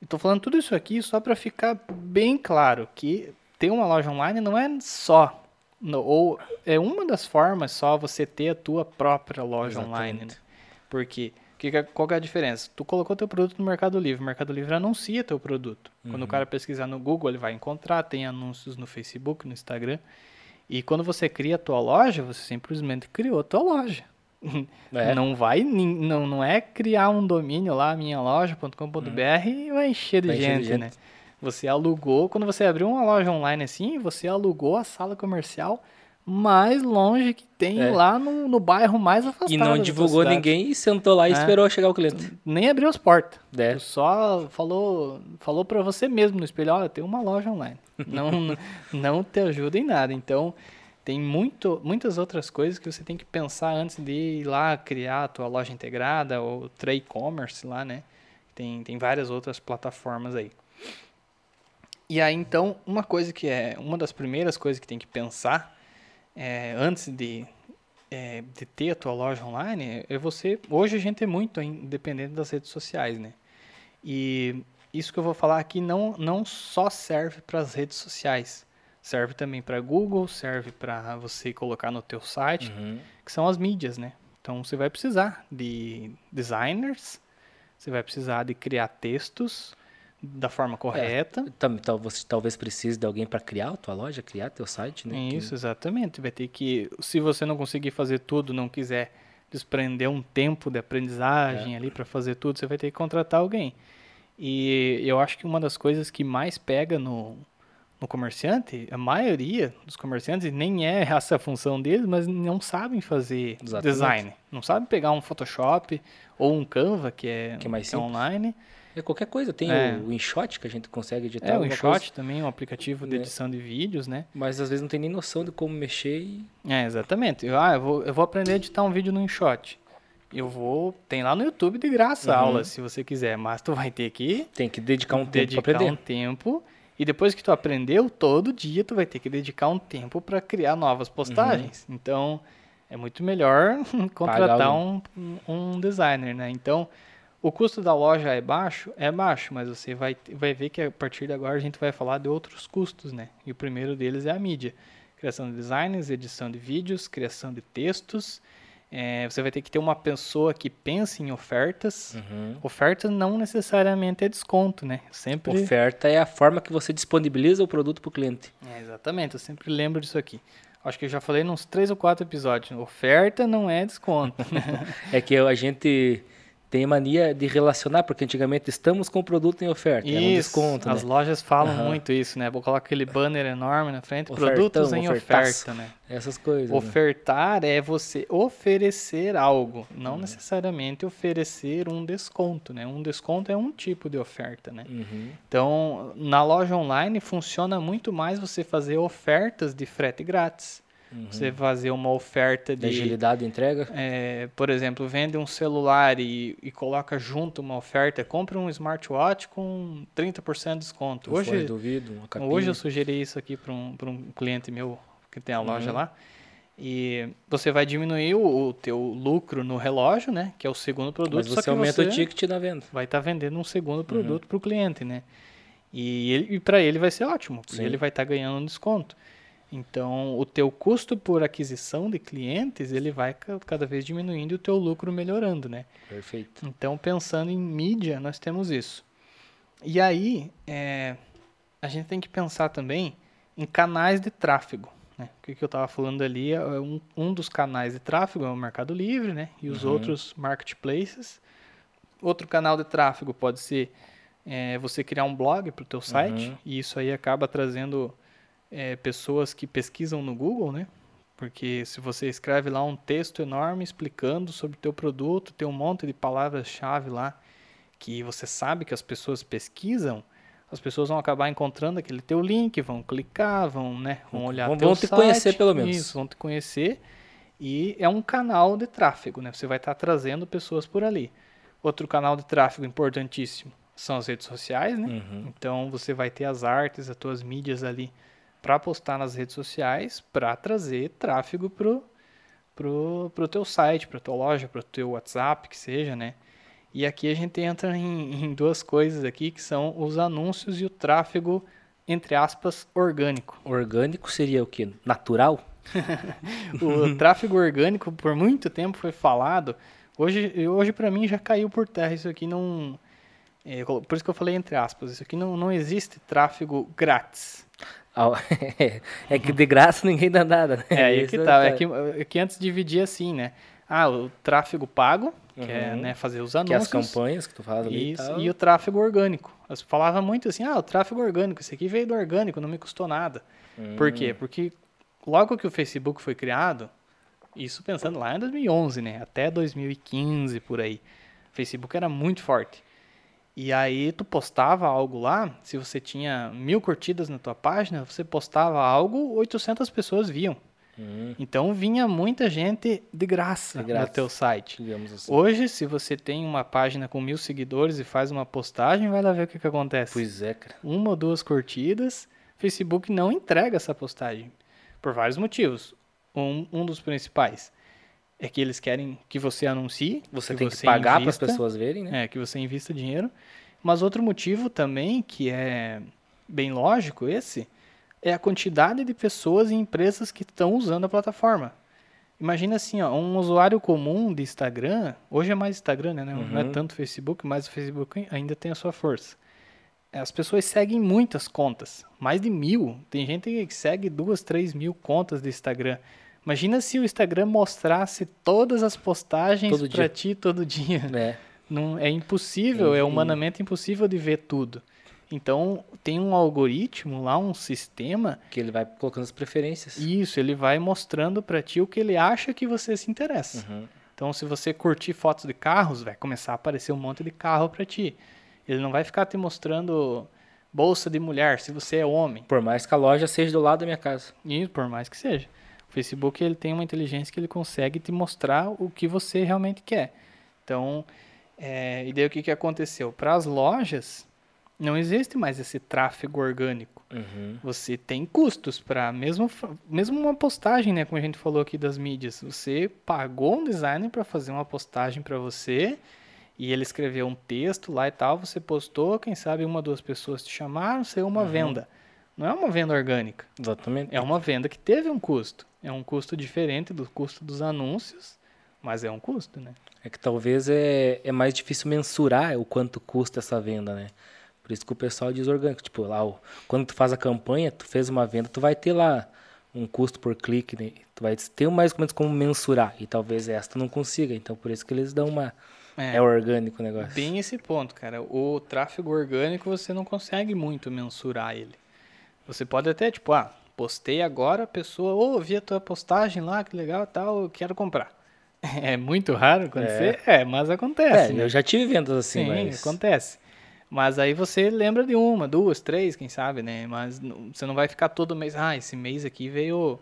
Estou falando tudo isso aqui só para ficar bem claro que ter uma loja online não é só no- ou é uma das formas só você ter a tua própria loja online, né? Exatamente. Porque que é- qual que é a diferença? Tu colocou teu produto no Mercado Livre, o Mercado Livre anuncia teu produto. Quando o cara pesquisar no Google, ele vai encontrar, tem anúncios no Facebook, no Instagram. E quando você cria a tua loja, você simplesmente criou a tua loja. *laughs* É. Não vai, não, não é criar um domínio lá, minhaloja.com.br e vai encher de Vai encher de gente, gente. né? Você alugou, quando você abriu uma loja online assim, você alugou a sala comercial mais longe que tem É. lá no, no bairro mais afastado. E não divulgou ninguém e sentou lá e É. esperou chegar o cliente. Nem abriu as portas. É. Só falou, falou para você mesmo no espelho, olha, tem uma loja online. Não, *laughs* não te ajuda em nada. Então, tem muito, muitas outras coisas que você tem que pensar antes de ir lá criar a tua loja integrada ou trade e-commerce lá, né? Tem, tem várias outras plataformas aí. E aí, então, uma coisa que é, uma das primeiras coisas que tem que pensar é, antes de, é, de ter a tua loja online é você. Hoje a gente é muito independente das redes sociais, né? E isso que eu vou falar aqui não, não só serve para as redes sociais, serve também para Google, serve para você colocar no teu site, Uhum. que são as mídias, né? Então você vai precisar de designers, você vai precisar de criar textos da forma correta. Tal- você talvez precise de alguém para criar a tua loja, criar teu site, né? Que- Isso, exatamente. Vai ter que, se você não conseguir fazer tudo, não quiser desprender um tempo de aprendizagem É. ali para fazer tudo, você vai ter que contratar alguém. E eu acho que uma das coisas que mais pega no, no comerciante, a maioria dos comerciantes nem é essa a função deles, mas não sabem fazer Exatamente. design. Não sabem pegar um Photoshop ou um Canva, que é, Que é mais que simples. É qualquer coisa, tem É. o InShot que a gente consegue editar. É, o InShot coisa, também, um aplicativo de Né. edição de vídeos, né? mas às vezes não tem nem noção de como mexer e É, exatamente. Eu, ah, eu vou, eu vou aprender a editar um vídeo no InShot. Eu vou. Tem lá no YouTube de graça a Uhum. aula, se você quiser, mas tu vai ter que tem que dedicar um tempo para aprender. um tempo. E depois que tu aprendeu, todo dia tu vai ter que dedicar um tempo para criar novas postagens. Uhum. Então, é muito melhor *laughs* contratar um, um designer, né? Então, o custo da loja é baixo? É baixo, mas você vai, vai ver que a partir de agora a gente vai falar de outros custos, né? E o primeiro deles é a mídia. Criação de designs, edição de vídeos, criação de textos. É, você vai ter que ter uma pessoa que pense em ofertas. Uhum. Oferta não necessariamente é desconto, né? Sempre... Oferta é a forma que você disponibiliza o produto para o cliente. É, exatamente, eu sempre lembro disso aqui. Acho que eu já falei nos três ou quatro episódios. Oferta não é desconto. *laughs* É que a gente tem mania de relacionar, porque antigamente estamos com o produto em oferta, é um desconto, as né? lojas falam Aham. muito isso, né? Vou colocar aquele banner enorme na frente, Ofertão, produtos em ofertaço. oferta, né? Essas coisas. né? Ofertar é você oferecer algo, Uhum. não necessariamente oferecer um desconto, né? Um desconto é um tipo de oferta, né? Uhum. Então, na loja online funciona muito mais você fazer ofertas de frete grátis. Você fazer uma oferta De de agilidade de entrega. é, por exemplo, vende um celular e, e coloca junto uma oferta, compra um smartwatch com 30% de desconto. Hoje, hoje eu sugeri isso aqui para um, pra um cliente meu que tem a loja Uhum. lá. E você vai diminuir o, o teu lucro no relógio, né? Que é o segundo produto. Mas só você que aumenta você o ticket na venda. vai estar vendendo um segundo Uhum. produto para o cliente, né? E, ele- e para ele vai ser ótimo, porque Sim. ele vai estar ganhando um desconto. Então, o teu custo por aquisição de clientes, ele vai ca- cada vez diminuindo e o teu lucro melhorando, né? Perfeito. Então, pensando em mídia, nós temos isso. E aí, é, a gente tem que pensar também em canais de tráfego. Né? O que, que eu estava falando ali é um, um dos canais de tráfego é o Mercado Livre, né? E os Uhum. outros marketplaces. Outro canal de tráfego pode ser é, você criar um blog para o teu site. Uhum. E isso aí acaba trazendo é, pessoas que pesquisam no Google, né? Porque se você escreve lá um texto enorme explicando sobre o teu produto, tem um monte de palavras-chave lá que você sabe que as pessoas pesquisam, as pessoas vão acabar encontrando aquele teu link, vão clicar, vão, né, vão olhar Vão- teu vão te site, conhecer pelo menos. Isso, vão te conhecer e é um canal de tráfego, né? Você vai estar trazendo pessoas por ali. Outro canal de tráfego importantíssimo são as redes sociais, né? Uhum. Então você vai ter as artes, as tuas mídias ali para postar nas redes sociais, para trazer tráfego pro pro pro teu site, para tua loja, para teu WhatsApp, que seja, né? E aqui a gente entra em, em duas coisas aqui que são os anúncios e o tráfego entre aspas orgânico. Orgânico seria o quê? Natural? *laughs* O tráfego orgânico por muito tempo foi falado. Hoje, hoje para mim já caiu por terra. Isso aqui não. É, por isso que eu falei entre aspas. Isso aqui não, não existe tráfego grátis. Ah, *laughs* é que de graça ninguém dá nada, né? É aí Isso que tá. É tá. que, é que antes dividia assim, né? Ah, o tráfego pago, que é Uhum. né, fazer os Que é as anúncios. campanhas que tu faz ali Isso, e tal. e o tráfego orgânico. Elas falavam muito assim, ah, o tráfego orgânico, esse aqui veio do orgânico, não me custou nada. Por Hum. quê? Porque logo que o Facebook foi criado, isso pensando lá em 2011, né? Até 2015 por aí. O Facebook era muito forte. E aí tu postava algo lá, se você tinha mil curtidas na tua página, você postava algo, 800 pessoas viam. Hum. Então vinha muita gente de graça, de graça, no teu site. Assim. Hoje, se você tem uma página com mil seguidores e faz uma postagem, vai lá ver o que, que acontece. Pois é, cara. Uma ou duas curtidas, Facebook não entrega essa postagem. Por vários motivos. Um, um dos principais é que eles querem que você anuncie. Você que tem você que pagar para as pessoas verem, né? É, que você invista dinheiro. Mas outro motivo também, que é bem lógico esse, é a quantidade de pessoas e empresas que estão usando a plataforma. Imagina assim, ó, um usuário comum de Instagram, hoje é mais Instagram, né? Uhum. Não é uhum. tanto Facebook, mas o Facebook ainda tem a sua força. As pessoas seguem muitas contas, mais de mil. Tem gente que segue duas, três mil contas de Instagram. Imagina se o Instagram mostrasse todas as postagens para ti todo dia. É. Não, é impossível, é humanamente impossível de ver tudo. Então, tem um algoritmo lá, um sistema. Que ele vai colocando as preferências. Isso, ele vai mostrando para ti o que ele acha que você se interessa. Uhum. Então, se você curtir fotos de carros, vai começar a aparecer um monte de carro para ti. Ele não vai ficar te mostrando bolsa de mulher, se você é homem. Por mais que a loja seja do lado da minha casa. Isso, por mais que seja. O Facebook ele tem uma inteligência que ele consegue te mostrar o que você realmente quer. Então, é, e daí o que, que aconteceu? Para as lojas, não existe mais esse tráfego orgânico. Uhum. Você tem custos para mesmo mesmo uma postagem, né, como a gente falou aqui das mídias. Você pagou um designer para fazer uma postagem para você e ele escreveu um texto lá e tal, você postou, quem sabe uma duas pessoas te chamaram, saiu uma uhum. venda. Não é uma venda orgânica. Exatamente. É uma venda que teve um custo. É um custo diferente do custo dos anúncios, mas é um custo, né? É que talvez é, é mais difícil mensurar o quanto custa essa venda, né? Por isso que o pessoal diz orgânico. Tipo, lá, quando tu faz a campanha, tu fez uma venda, tu vai ter lá um custo por clique, né? tu vai ter mais ou menos como mensurar. E talvez essa tu não consiga. Então, por isso que eles dão uma... É, é orgânico o negócio. Bem esse ponto, cara. O tráfego orgânico, você não consegue muito mensurar ele. Você pode até, tipo, ah, postei agora, a pessoa, ô, oh, vi a tua postagem lá, que legal tal, eu quero comprar. *laughs* É muito raro acontecer? É, é mas acontece. É, né? eu já tive vendas assim, Sim, mas... acontece. Mas aí você lembra de uma, duas, três, quem sabe, né? Mas você não vai ficar todo mês, ah, esse mês aqui veio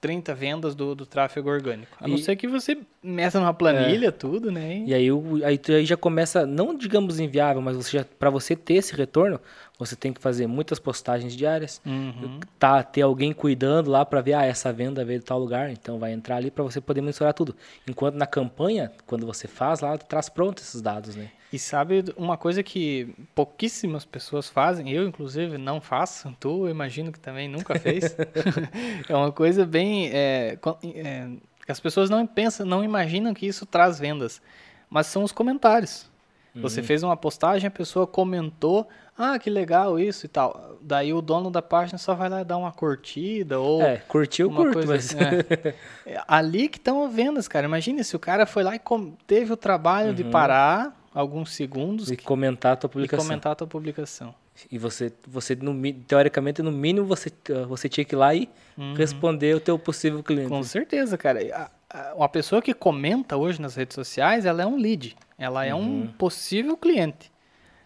30 vendas do, do tráfego orgânico. A e... não ser que você meta numa planilha, é. tudo, né? E aí, aí, aí já começa, não digamos inviável, mas você para você ter esse retorno, você tem que fazer muitas postagens diárias, uhum. tá, ter alguém cuidando lá para ver, ah, essa venda veio de tal lugar, então vai entrar ali para você poder mensurar tudo. Enquanto na campanha, quando você faz lá, traz pronto esses dados, né? E sabe uma coisa que pouquíssimas pessoas fazem, eu inclusive não faço, tu imagino que também nunca fez. *laughs* é uma coisa bem é, é, as pessoas não pensam, não imaginam que isso traz vendas, mas são os comentários. Você uhum. fez uma postagem, a pessoa comentou, ah, que legal isso e tal. Daí o dono da página só vai lá dar uma curtida ou. É, curtiu, curto, coisa, mas. É. *laughs* é. Ali que estão as vendas, cara. Imagina se o cara foi lá e teve o trabalho uhum. de parar alguns segundos e que... comentar a tua publicação. E comentar a tua publicação. E você, você no, teoricamente, no mínimo, você, você tinha que ir lá e uhum. responder o teu possível cliente. Com certeza, cara. Uma pessoa que comenta hoje nas redes sociais, ela é um lead. Ela é uhum. um possível cliente.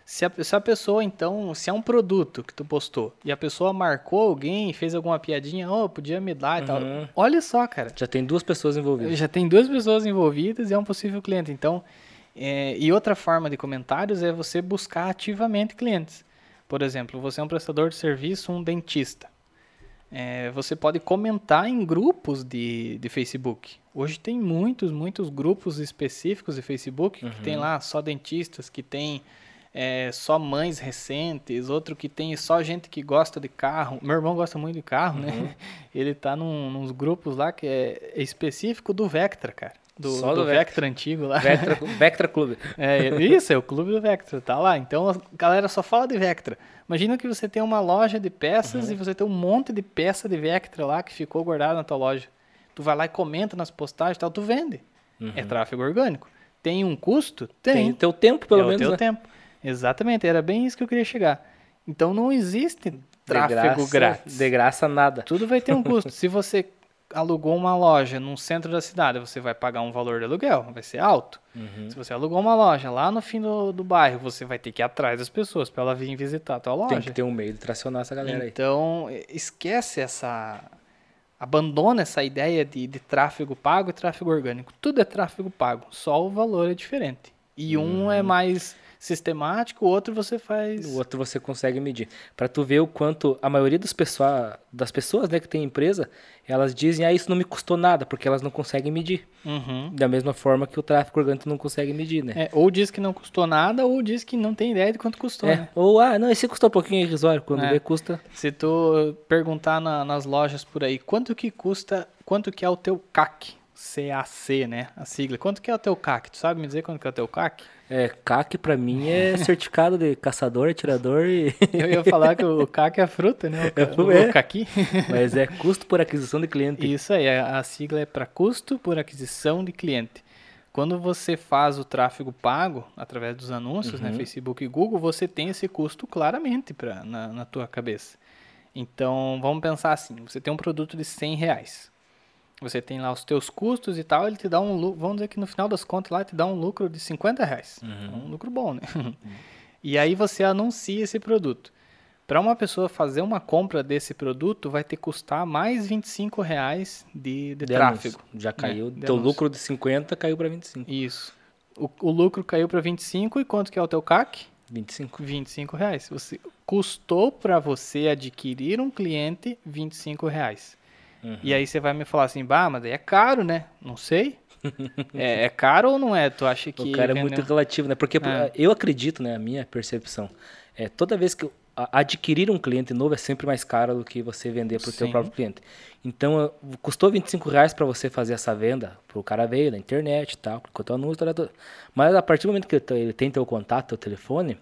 Se a, se a pessoa, então, se é um produto que tu postou e a pessoa marcou alguém, fez alguma piadinha, oh, podia me dar e uhum. tal. Olha só, cara. Já tem duas pessoas envolvidas. Já tem duas pessoas envolvidas e é um possível cliente. Então, é, e outra forma de comentários é você buscar ativamente clientes. Por exemplo, você é um prestador de serviço, um dentista. É, você pode comentar em grupos de, de Facebook. Hoje tem muitos, muitos grupos específicos de Facebook uhum. que tem lá só dentistas, que tem é, só mães recentes, outro que tem só gente que gosta de carro. Meu irmão gosta muito de carro, né? uhum. né? *laughs* Ele tá num, nos grupos lá que é específico do Vectra, cara. Do, Só do, do Vectra. Vectra antigo lá. Vectra, Vectra Clube. *laughs* É, isso, é o clube do Vectra, tá lá. Então a galera só fala de Vectra. Imagina que você tem uma loja de peças uhum. e você tem um monte de peça de Vectra lá que ficou guardada na tua loja. Tu vai lá e comenta nas postagens e tal, tu vende. Uhum. É tráfego orgânico. Tem um custo? Tem. Tem o teu tempo, pelo é menos. o teu né? tempo. Exatamente, era bem isso que eu queria chegar. Então não existe De tráfego graça- grátis. De graça nada. Tudo vai ter um custo. Se você alugou uma loja no centro da cidade, você vai pagar um valor de aluguel, vai ser alto. Uhum. Se você alugou uma loja lá no fim do, do bairro, você vai ter que ir atrás das pessoas para ela vir visitar a tua loja. Tem que ter um meio de tracionar essa galera aí. Então, esquece essa. Abandona essa ideia de, de tráfego pago e tráfego orgânico. Tudo é tráfego pago, só o valor é diferente. E um Uhum. é mais sistemático, o outro você faz. O outro você consegue medir. Pra tu ver o quanto a maioria dos pessoa, das pessoas né, que tem empresa, elas dizem, ah, isso não me custou nada, porque elas não conseguem medir. Uhum. Da mesma forma que o tráfego orgânico não consegue medir, né? É, ou diz que não custou nada, ou diz que não tem ideia de quanto custou, É, né? Ou, ah, não, esse custou um pouquinho irrisório. Quando É. vê, custa. Se tu perguntar na- nas lojas por aí, quanto que custa, quanto que é o teu CAC? CAC, né? A sigla. Quanto que é o teu CAC? Tu sabe me dizer quanto que é o teu CAC? É, CAC pra mim é *laughs* certificado de caçador, atirador, e... Eu ia falar que o *laughs* CAC é a fruta, né? O, ca- o, É. caqui. mas é custo por aquisição de cliente. Isso aí, a, sigla é para custo por aquisição de cliente. Quando você faz o tráfego pago através dos anúncios, né, Facebook e Google, você tem esse custo claramente pra, na, na tua cabeça. Então, vamos pensar assim, você tem um produto de 100 reais. Você tem lá os teus custos e tal, ele te dá um lucro, vamos dizer que no final das contas lá te dá um lucro de 50 reais. Um lucro bom, né? *laughs* e aí você anuncia esse produto. Para uma pessoa fazer uma compra desse produto, vai ter que custar mais 25 reais de, de De tráfego. anúncio. Já caiu. de teu anúncio. lucro de 50 caiu pra 25. Isso. O, o lucro caiu para 25 e quanto que é o teu CAC? 25. 25 reais. Você, custou para você adquirir um cliente 25 reais. Uhum. E aí você vai me falar assim, bah, mas é caro, né? Não sei. *laughs* é, é caro ou não é? Tu acha que O cara é muito relativo, né? Porque É. eu acredito, né? A minha percepção. É, toda vez que adquirir um cliente novo é sempre mais caro do que você vender para o Sim. próprio cliente. Então, custou 25 reais para você fazer essa venda, para o cara veio na internet e tal, clicou teu anúncio, tal, tal. mas a partir do momento que ele tem teu contato, teu telefone,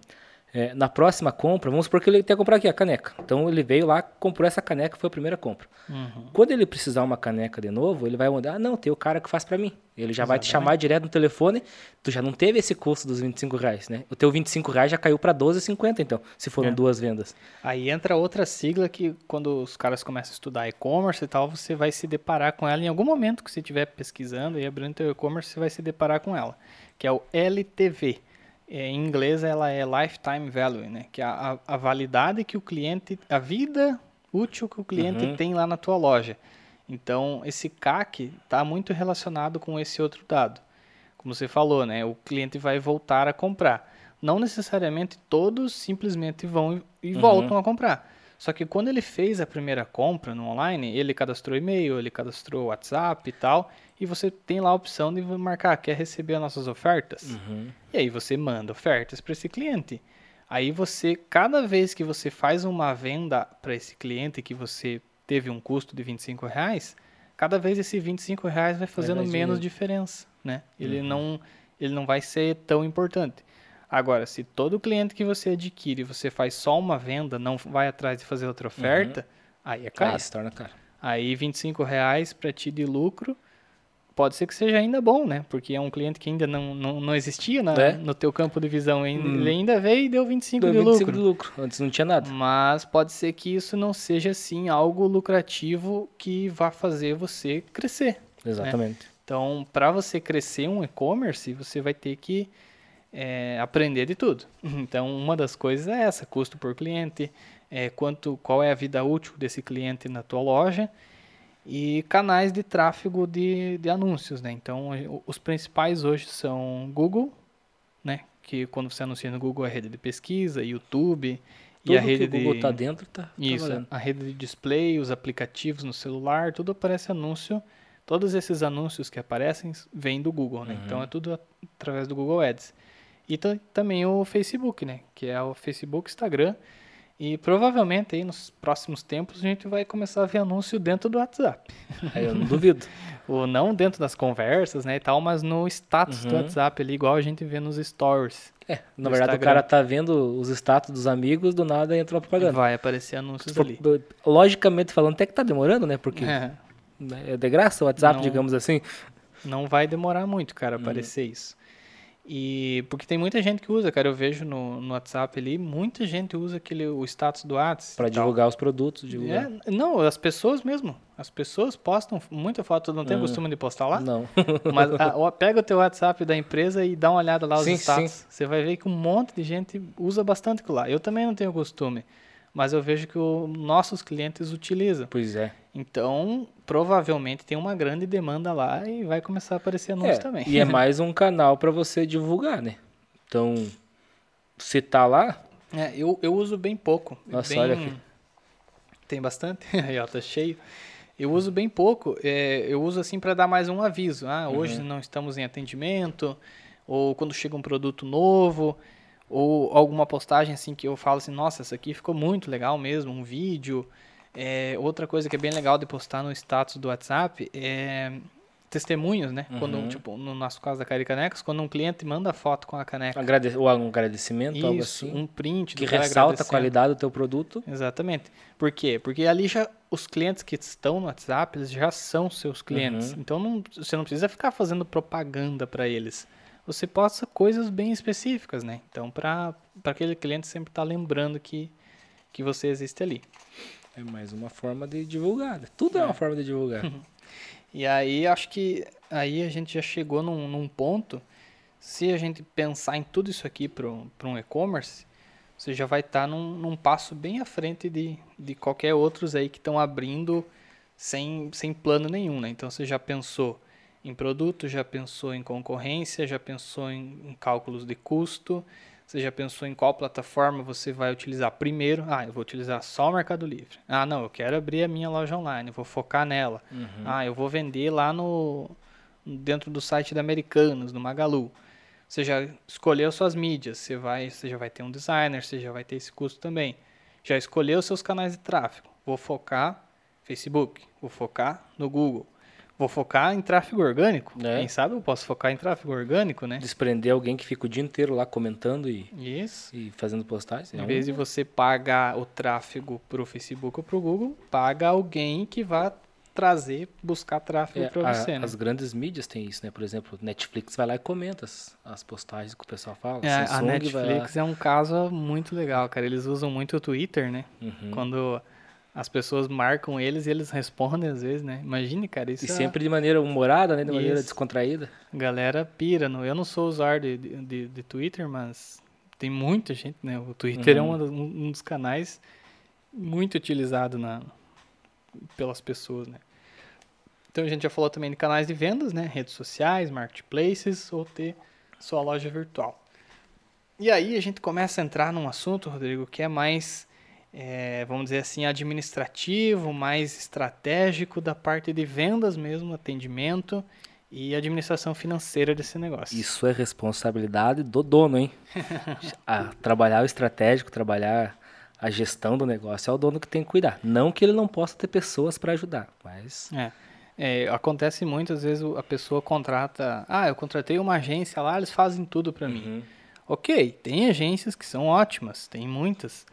é, na próxima compra, vamos supor que ele tenha comprado aqui a caneca. Então, ele veio lá, comprou essa caneca, foi a primeira compra. Uhum. Quando ele precisar uma caneca de novo, ele vai mandar, ah, não, tem o cara que faz pra mim. Ele já vai te chamar direto no telefone, tu já não teve esse custo dos 25 reais, né? O teu 25 reais já caiu pra 12,50 então, se foram É. duas vendas. Aí entra outra sigla que quando os caras começam a estudar e-commerce e tal, você vai se deparar com ela em algum momento que você estiver pesquisando e abrindo teu e-commerce, você vai se deparar com ela, que é o LTV. É, em inglês ela é Lifetime Value, né? Que é a, a, validade que o cliente, a vida útil que o cliente Uhum. tem lá na tua loja. Então, esse CAC está muito relacionado com esse outro dado. Como você falou, né? O cliente vai voltar a comprar. Não necessariamente todos simplesmente vão e e voltam a comprar. Só que quando ele fez a primeira compra no online, ele cadastrou e-mail, ele cadastrou WhatsApp e tal, e você tem lá a opção de marcar, quer receber as nossas ofertas? Uhum. E aí você manda ofertas para esse cliente. Aí você, cada vez que você faz uma venda para esse cliente que você teve um custo de 25 reais, cada vez esse 25 reais vai fazendo mais menos dinheiro. diferença, né? Ele, não, ele não vai ser tão importante. Agora, se todo cliente que você adquire, você faz só uma venda, não vai atrás de fazer outra oferta, aí é caro. Aí se torna caro. Aí 25 reais para ti de lucro, pode ser que seja ainda bom, né? Porque é um cliente que ainda não, não, não existia na- É. no teu campo de visão. ainda- Hum. Ele ainda veio e deu 25 Deu de 25 lucro. de lucro, antes não tinha nada. Mas pode ser que isso não seja assim algo lucrativo que vá fazer você crescer. Exatamente. Então, para você crescer um e-commerce, você vai ter que é, aprender de tudo. *laughs* Então, uma das coisas é essa, custo por cliente, é, quanto, qual é a vida útil desse cliente na tua loja e canais de tráfego de, de anúncios, né? Então, os principais hoje são Google, né? Que quando você anuncia no Google é a rede de pesquisa, YouTube Tudo e a rede que o Google de... tá dentro, tá, Isso, a rede de display, os aplicativos no celular, tudo aparece anúncio. Todos esses anúncios que aparecem vêm do Google, né? Então é tudo at- através do Google Ads. E ta- também o Facebook, né? Que é o Facebook, Instagram. E provavelmente aí nos próximos tempos a gente vai começar a ver anúncio dentro do WhatsApp. *laughs* Aí eu não duvido. Ou não dentro das conversas, né, e tal, mas no status do Uhum. WhatsApp ali, igual a gente vê nos stories. É, na verdade Instagram. o cara tá vendo os status dos amigos, do nada entra uma propaganda. Vai aparecer anúncios ali. Logicamente falando, até que tá demorando, né? Porque É. é de graça o WhatsApp, Não. digamos assim. Não vai demorar muito, cara, Uhum. aparecer isso. E porque tem muita gente que usa, cara, eu vejo no, no WhatsApp ali, muita gente usa aquele o status do WhatsApp. Para divulgar os produtos, divulgar. É, não, as pessoas mesmo. As pessoas postam muita foto, não tem Hum. costume de postar lá? Não. *laughs* Mas a- ó, pega o teu WhatsApp da empresa e dá uma olhada lá os Sim, status. sim. Você vai ver que um monte de gente usa bastante lá. Eu também não tenho costume, mas eu vejo que os nossos clientes utilizam. pois é. Então, provavelmente tem uma grande demanda lá e vai começar a aparecer anúncio É, também. E é *laughs* mais um canal para você divulgar, né? Então, se tá lá, É, eu, eu uso bem pouco. Nossa, bem- olha aqui. Tem bastante? *laughs* Aí, ó, tá cheio. Eu uso bem pouco. é, eu uso assim para dar mais um aviso. Ah, hoje Uhum. não estamos em atendimento. Ou quando chega um produto novo. Ou alguma postagem assim que eu falo assim, nossa, essa aqui ficou muito legal mesmo, um vídeo. É, outra coisa que é bem legal de postar no status do WhatsApp é testemunhos, né? Quando, Uhum. tipo, no nosso caso da Caricanecas, quando um cliente manda foto com a caneca. agrade... ou um agradecimento, algo Isso, assim, um print que ressalta a qualidade do teu produto. Exatamente. Por quê? Porque ali já os clientes que estão no WhatsApp, eles já são seus clientes. Uhum. Então não, você não precisa ficar fazendo propaganda para eles. Você posta coisas bem específicas, né? Então para aquele cliente sempre estar lembrando que que você existe ali. É mais uma forma de divulgar. né? Tudo é, uma forma de divulgar. *laughs* E aí acho que aí a gente já chegou num, num ponto, se a gente pensar em tudo isso aqui para um e-commerce, você já vai estar num, num passo bem à frente de, de qualquer outros aí que estão abrindo sem, sem plano nenhum, né? Então você já pensou em produto, já pensou em concorrência, já pensou em, em cálculos de custo, você já pensou em qual plataforma você vai utilizar primeiro? Ah, eu vou utilizar só o Mercado Livre. Ah, não, eu quero abrir a minha loja online, vou focar nela. Uhum. Ah, eu vou vender lá no dentro do site da Americanas, no Magalu. Você já escolheu suas mídias, você vai, você já vai ter um designer, você já vai ter esse custo também. Já escolheu seus canais de tráfego. Vou focar Facebook, vou focar no Google. Vou focar em tráfego orgânico. É. Quem sabe eu posso focar em tráfego orgânico, né? Desprender alguém que fica o dia inteiro lá comentando e, Isso. e fazendo postagens. Em é vez de você pagar o tráfego pro Facebook ou pro Google, paga alguém que vá trazer, buscar tráfego É, para a- você, né? As grandes mídias têm isso, né? Por exemplo, Netflix vai lá e comenta as, as postagens que o pessoal fala. É, a. Netflix é um caso muito legal, cara. Eles usam muito o Twitter, né? Uhum. Quando as pessoas marcam eles e eles respondem às vezes, né? Imagine, cara, isso E é- sempre de maneira humorada, né? De maneira Isso. descontraída. a galera pira. No... Eu não sou usuário de, de, de- Twitter, mas tem muita gente, né? O Twitter é Uhum. das- um, um dos canais muito utilizado na... pelas pessoas, né? Então a gente já falou também de canais de vendas, né? Redes sociais, marketplaces ou ter sua loja virtual. E aí a gente começa a entrar num assunto, Rodrigo, que é mais, é, vamos dizer assim, administrativo, mais estratégico da parte de vendas mesmo, atendimento e administração financeira desse negócio. Isso é responsabilidade do dono, hein? *laughs* a, trabalhar o estratégico, trabalhar a gestão do negócio é o dono que tem que cuidar. Não que ele não possa ter pessoas para ajudar, mas É. É, acontece muitas vezes a pessoa contrata, ah, eu contratei uma agência lá, eles fazem tudo para mim. Uhum. Ok, tem agências que são ótimas, tem muitas.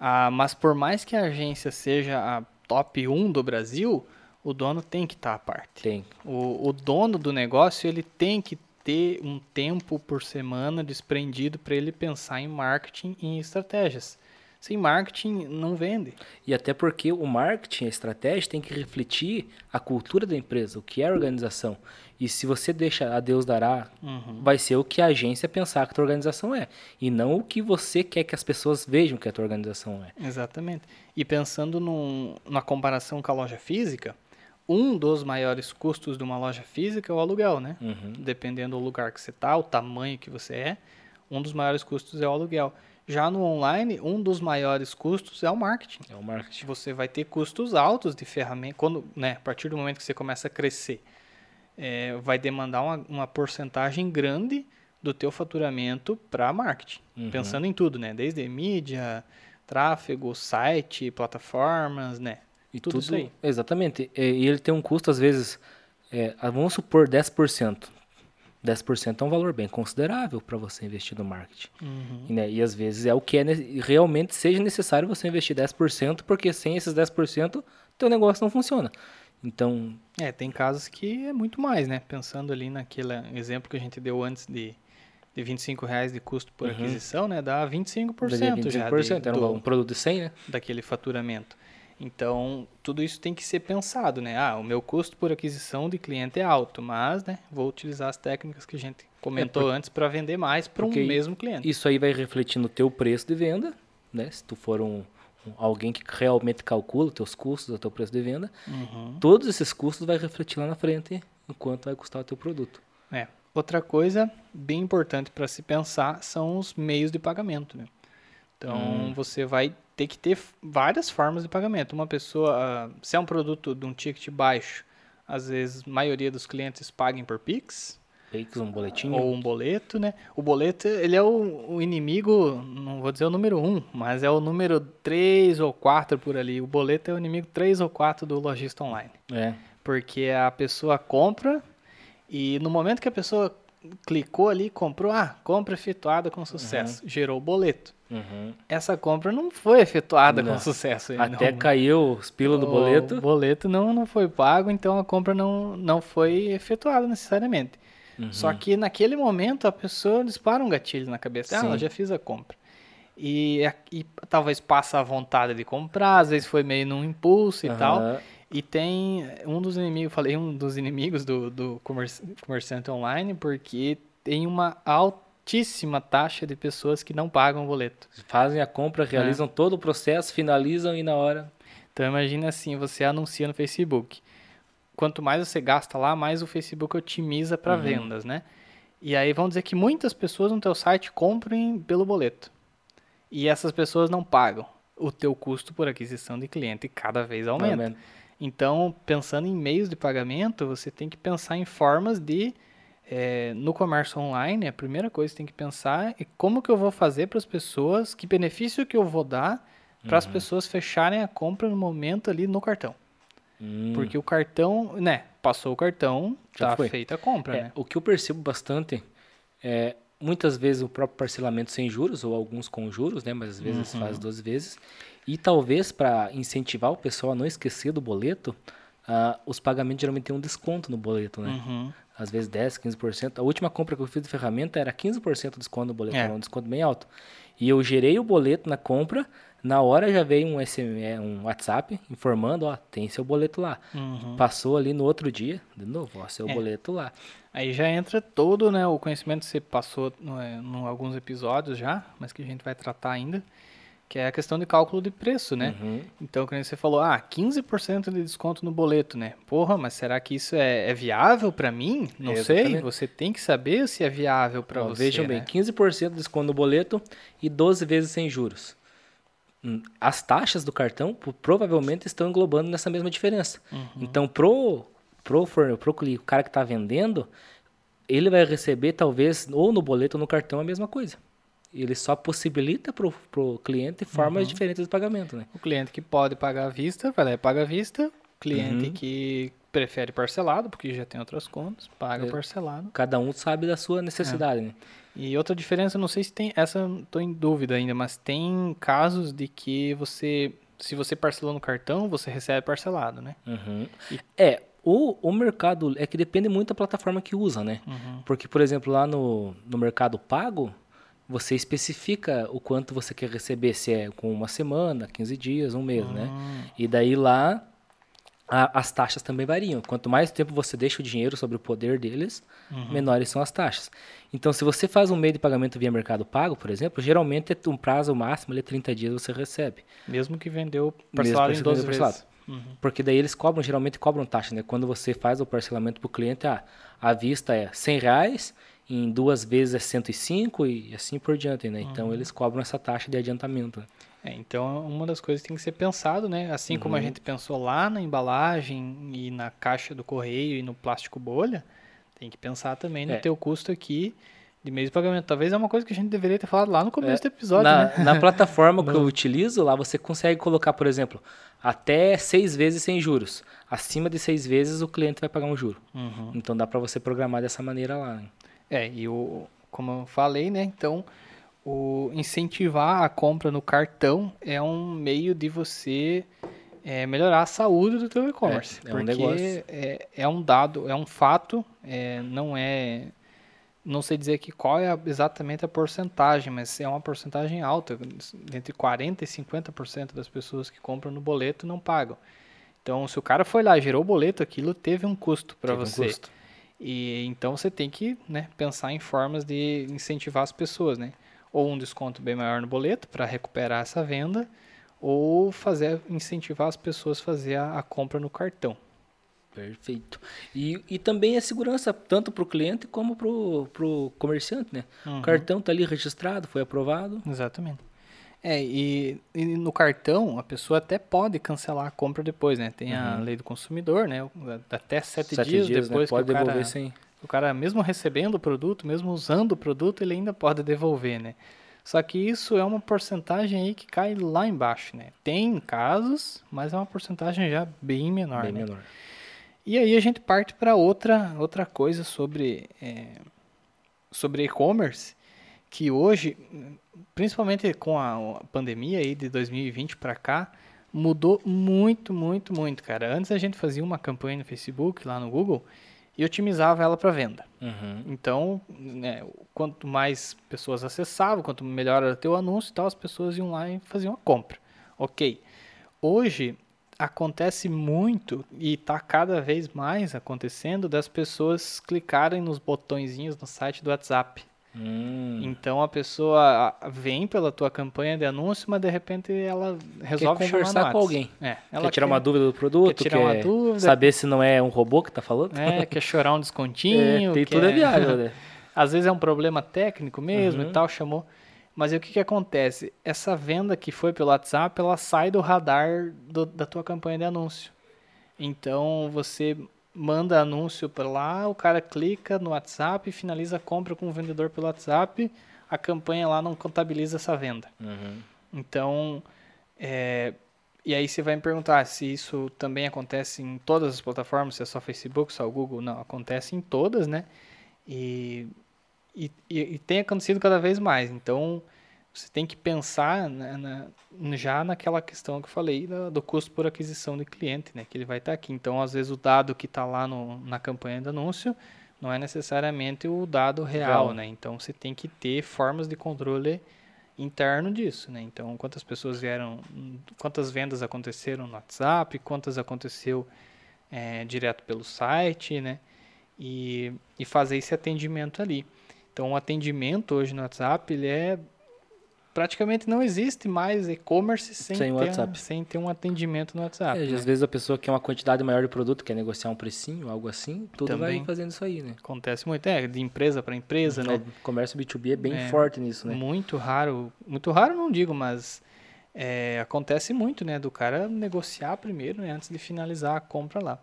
Ah, mas por mais que a agência seja a top 1 do Brasil, o dono tem que estar à parte. tem. O, o dono do negócio ele tem que ter um tempo por semana desprendido para ele pensar em marketing e em estratégias. Sem marketing não vende. E até porque o marketing, a estratégia, tem que refletir a cultura da empresa, o que é a organização. E se você deixa a Deus dará, Uhum. vai ser o que a agência pensar que a tua organização é. E não o que você quer que as pessoas vejam que a tua organização é. Exatamente. E pensando num, na comparação com a loja física, um dos maiores custos de uma loja física é o aluguel, né? Uhum. Dependendo do lugar que você está, o tamanho que você é, um dos maiores custos é o aluguel. Já no online, um dos maiores custos é o marketing. É o marketing. Você vai ter custos altos de ferramenta, quando, né, a partir do momento que você começa a crescer, é, vai demandar uma, uma porcentagem grande do teu faturamento para marketing. Uhum. Pensando em tudo, né? Desde mídia, tráfego, site, plataformas, né? E tudo tudo, isso aí. Exatamente. E ele tem um custo, às vezes, é, vamos supor 10%. 10% é um valor bem considerável para você investir no marketing. Uhum. E, né, e às vezes é o que é realmente seja necessário você investir 10%, porque sem esses 10%, teu negócio não funciona. Então, É, tem casos que é muito mais, né? Pensando ali naquele exemplo que a gente deu antes de, de 25 reais de custo por uhum. aquisição, né? Dá 25%, 25% já. De, era um produto de 100, né? Daquele faturamento. Então, tudo isso tem que ser pensado, né? Ah, o meu custo por aquisição de cliente é alto, mas, né, vou utilizar as técnicas que a gente comentou é por... antes para vender mais para um mesmo cliente. Isso aí vai refletir no teu preço de venda, né? Se tu for um alguém que realmente calcula os teus custos, o teu preço de venda, uhum. todos esses custos vai refletir lá na frente enquanto vai custar o teu produto. É. Outra coisa bem importante para se pensar são os meios de pagamento, né? Então, hum. você vai ter que ter várias formas de pagamento. Uma pessoa, ah, se é um produto de um ticket baixo, às vezes a maioria dos clientes pagam por Pix. Um boletinho. Ou um boleto, né? O boleto, ele é o, o inimigo, não vou dizer o número 1, um, mas é o número 3 ou 4 por ali. O boleto é o inimigo 3 ou 4 do lojista online. É. Porque a pessoa compra e no momento que a pessoa clicou ali, comprou, ah, compra efetuada com sucesso, uhum. gerou o boleto. Uhum. Essa compra não foi efetuada não. com sucesso. Até não. caiu os pila do boleto. O boleto não, não foi pago, então a compra não, não foi efetuada necessariamente. Uhum. Só que naquele momento a pessoa dispara um gatilho na cabeça. Ah, ela já fiz a compra. E, e, talvez passa a vontade de comprar, às vezes foi meio num impulso e tal. E tem um dos inimigos, falei um dos inimigos do, do comerciante online, porque tem uma altíssima taxa de pessoas que não pagam o boleto. Fazem a compra, realizam é. todo o processo, finalizam e na hora. Então imagina assim, você anuncia no Facebook. Quanto mais você gasta lá, mais o Facebook otimiza para uhum. vendas, né? E aí vão dizer que muitas pessoas no teu site comprem pelo boleto. E essas pessoas não pagam. O teu custo por aquisição de cliente cada vez aumenta. aumenta. Então, pensando em meios de pagamento, você tem que pensar em formas de é, no comércio online, a primeira coisa que tem que pensar é como que eu vou fazer para as pessoas, que benefício que eu vou dar para as uhum. pessoas fecharem a compra no momento ali no cartão. Hum. Porque o cartão, né, passou o cartão, já tá feita a compra, é, né? O que eu percebo bastante é muitas vezes o próprio parcelamento sem juros ou alguns com juros, né, mas às vezes uhum. faz duas vezes. E talvez para incentivar o pessoal a não esquecer do boleto, uh, os pagamentos geralmente têm um desconto no boleto, né? Uhum às vezes 10, 15%. A última compra que eu fiz de ferramenta era 15% de desconto no boleto, é. um desconto bem alto. E eu gerei o boleto na compra, na hora já veio um SMS, um WhatsApp informando, ó, tem seu boleto lá. Uhum. Passou ali no outro dia, de novo, ó, seu é. boleto lá. Aí já entra todo, né, o conhecimento que você passou em é, alguns episódios já, mas que a gente vai tratar ainda que é a questão de cálculo de preço, né? Uhum. Então, quando você falou, ah, 15% de desconto no boleto, né? Porra, mas será que isso é, é viável para mim? Não sei, você tem que saber se é viável para você, Vejam né? bem, 15% de desconto no boleto e 12 vezes sem juros. Hum, as taxas do cartão provavelmente estão englobando nessa mesma diferença. Uhum. Então, pro, pro, pro, pro o cara que está vendendo, ele vai receber talvez ou no boleto ou no cartão a mesma coisa ele só possibilita para o cliente formas uhum. diferentes de pagamento, né? O cliente que pode pagar à vista, vai lá e paga à vista. O cliente uhum. que prefere parcelado, porque já tem outras contas, paga é. parcelado. Cada um sabe da sua necessidade, é. né? E outra diferença, não sei se tem, essa estou em dúvida ainda, mas tem casos de que você, se você parcelou no cartão, você recebe parcelado, né? Uhum. E... É, o, o mercado, é que depende muito da plataforma que usa, né? Uhum. Porque, por exemplo, lá no, no mercado pago, você especifica o quanto você quer receber, se é com uma semana, 15 dias, um mês, né? Ah. E daí lá a, as taxas também variam. Quanto mais tempo você deixa o dinheiro sobre o poder deles, uhum. menores são as taxas. Então, se você faz um meio de pagamento via Mercado Pago, por exemplo, geralmente é um prazo máximo de 30 dias você recebe. Mesmo que vendeu parcelado em 12 vezes. Uhum. Porque daí eles cobram, geralmente cobram taxa, né? Quando você faz o parcelamento para o cliente, ah, a vista é 100 reais em duas vezes é 105 e assim por diante, né? Então uhum. eles cobram essa taxa de adiantamento. É, então uma das coisas que tem que ser pensado, né? Assim uhum. como a uhum. gente pensou lá na embalagem e na caixa do correio e no plástico bolha, tem que pensar também no é. teu custo aqui de mês de pagamento. Talvez é uma coisa que a gente deveria ter falado lá no começo é, do episódio, na, né? Na plataforma *laughs* que eu utilizo, lá você consegue colocar, por exemplo, até seis vezes sem juros. Acima de seis vezes o cliente vai pagar um juro. Uhum. Então dá para você programar dessa maneira lá. Né? É, e o, como eu falei, né? Então, o incentivar a compra no cartão é um meio de você é, melhorar a saúde do teu e-commerce. É, é, um negócio. É, é um dado, é um fato, é, não é não sei dizer aqui qual é exatamente a porcentagem, mas é uma porcentagem alta, entre 40% e 50% das pessoas que compram no boleto não pagam. Então, se o cara foi lá, gerou o boleto, aquilo teve um custo para você. Um custo. E então você tem que né, pensar em formas de incentivar as pessoas, né? Ou um desconto bem maior no boleto para recuperar essa venda, ou fazer incentivar as pessoas a fazer a, a compra no cartão. Perfeito. E, e também é segurança tanto para o cliente como para o comerciante, né? Uhum. O cartão está ali registrado, foi aprovado. Exatamente. É, e, e, no cartão a pessoa até pode cancelar a compra depois, né? Tem uhum. a lei do consumidor, né? Até sete, sete dias, dias, né? depois né? pode que o devolver cara, sem. O cara, mesmo recebendo o produto, mesmo usando o produto, ele ainda pode devolver, né? Só que isso é uma porcentagem aí que cai lá embaixo, né? Tem casos, mas é uma porcentagem já bem menor, bem né? menor. E aí a gente parte para outra, outra coisa sobre é, sobre e-commerce, que hoje, principalmente com a pandemia aí de 2020 para cá, mudou muito, muito, muito, cara. Antes a gente fazia uma campanha no Facebook, lá no Google, e otimizava ela para venda. Uhum. Então, né, quanto mais pessoas acessavam, quanto melhor era o teu anúncio e tal, as pessoas iam lá e faziam a compra. Ok. Hoje, acontece muito e está cada vez mais acontecendo das pessoas clicarem nos botõezinhos no site do WhatsApp. Hum. Então a pessoa vem pela tua campanha de anúncio, mas de repente ela resolve quer conversar com alguém. É, ela quer tirar quer, uma dúvida do produto, quer, tirar quer uma dúvida, saber se não é um robô que está falando. É, quer *laughs* chorar um descontinho. É, tem tudo é viável, né? *laughs* Às vezes é um problema técnico mesmo uhum. e tal, chamou. Mas o que, que acontece? Essa venda que foi pelo WhatsApp, ela sai do radar do, da tua campanha de anúncio. Então você manda anúncio para lá, o cara clica no WhatsApp e finaliza a compra com o vendedor pelo WhatsApp, a campanha lá não contabiliza essa venda. Uhum. Então, é, e aí você vai me perguntar se isso também acontece em todas as plataformas, se é só Facebook, só o Google. Não, acontece em todas, né? E e, e, e, tem acontecido cada vez mais. Então, você tem que pensar né, na, já naquela questão que eu falei do, do, custo por aquisição de cliente, né, que ele vai estar aqui. Então, às vezes, o dado que está lá no, na campanha de anúncio não é necessariamente o dado real, né? Então, você tem que ter formas de controle interno disso, né? Então, quantas pessoas vieram, quantas vendas aconteceram no WhatsApp, quantas aconteceu é, direto pelo site, né? E, e fazer esse atendimento ali. Então, o atendimento hoje no WhatsApp, ele é praticamente não existe mais e-commerce sem, sem, ter, sem ter um atendimento no WhatsApp. É, né? Às vezes a pessoa quer uma quantidade maior de produto, quer negociar um precinho, algo assim, tudo Também vai fazendo isso aí, né? Acontece muito, é, de empresa para empresa, né? O comércio B2B é bem é, forte nisso, né? Muito raro, muito raro não digo, mas é, acontece muito, né? Do cara negociar primeiro, né? Antes de finalizar a compra lá.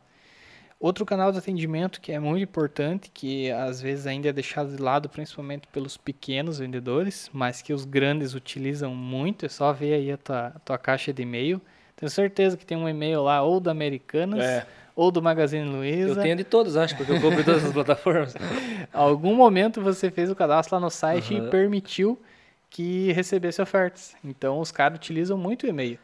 Outro canal de atendimento que é muito importante, que às vezes ainda é deixado de lado, principalmente pelos pequenos vendedores, mas que os grandes utilizam muito, é só ver aí a tua, a tua caixa de e-mail. Tenho certeza que tem um e-mail lá ou da Americanas é. ou do Magazine Luiza. Eu tenho de todos, acho, porque eu compro todas as plataformas. *laughs* Algum momento você fez o cadastro lá no site uhum. e permitiu que recebesse ofertas. Então os caras utilizam muito o e-mail.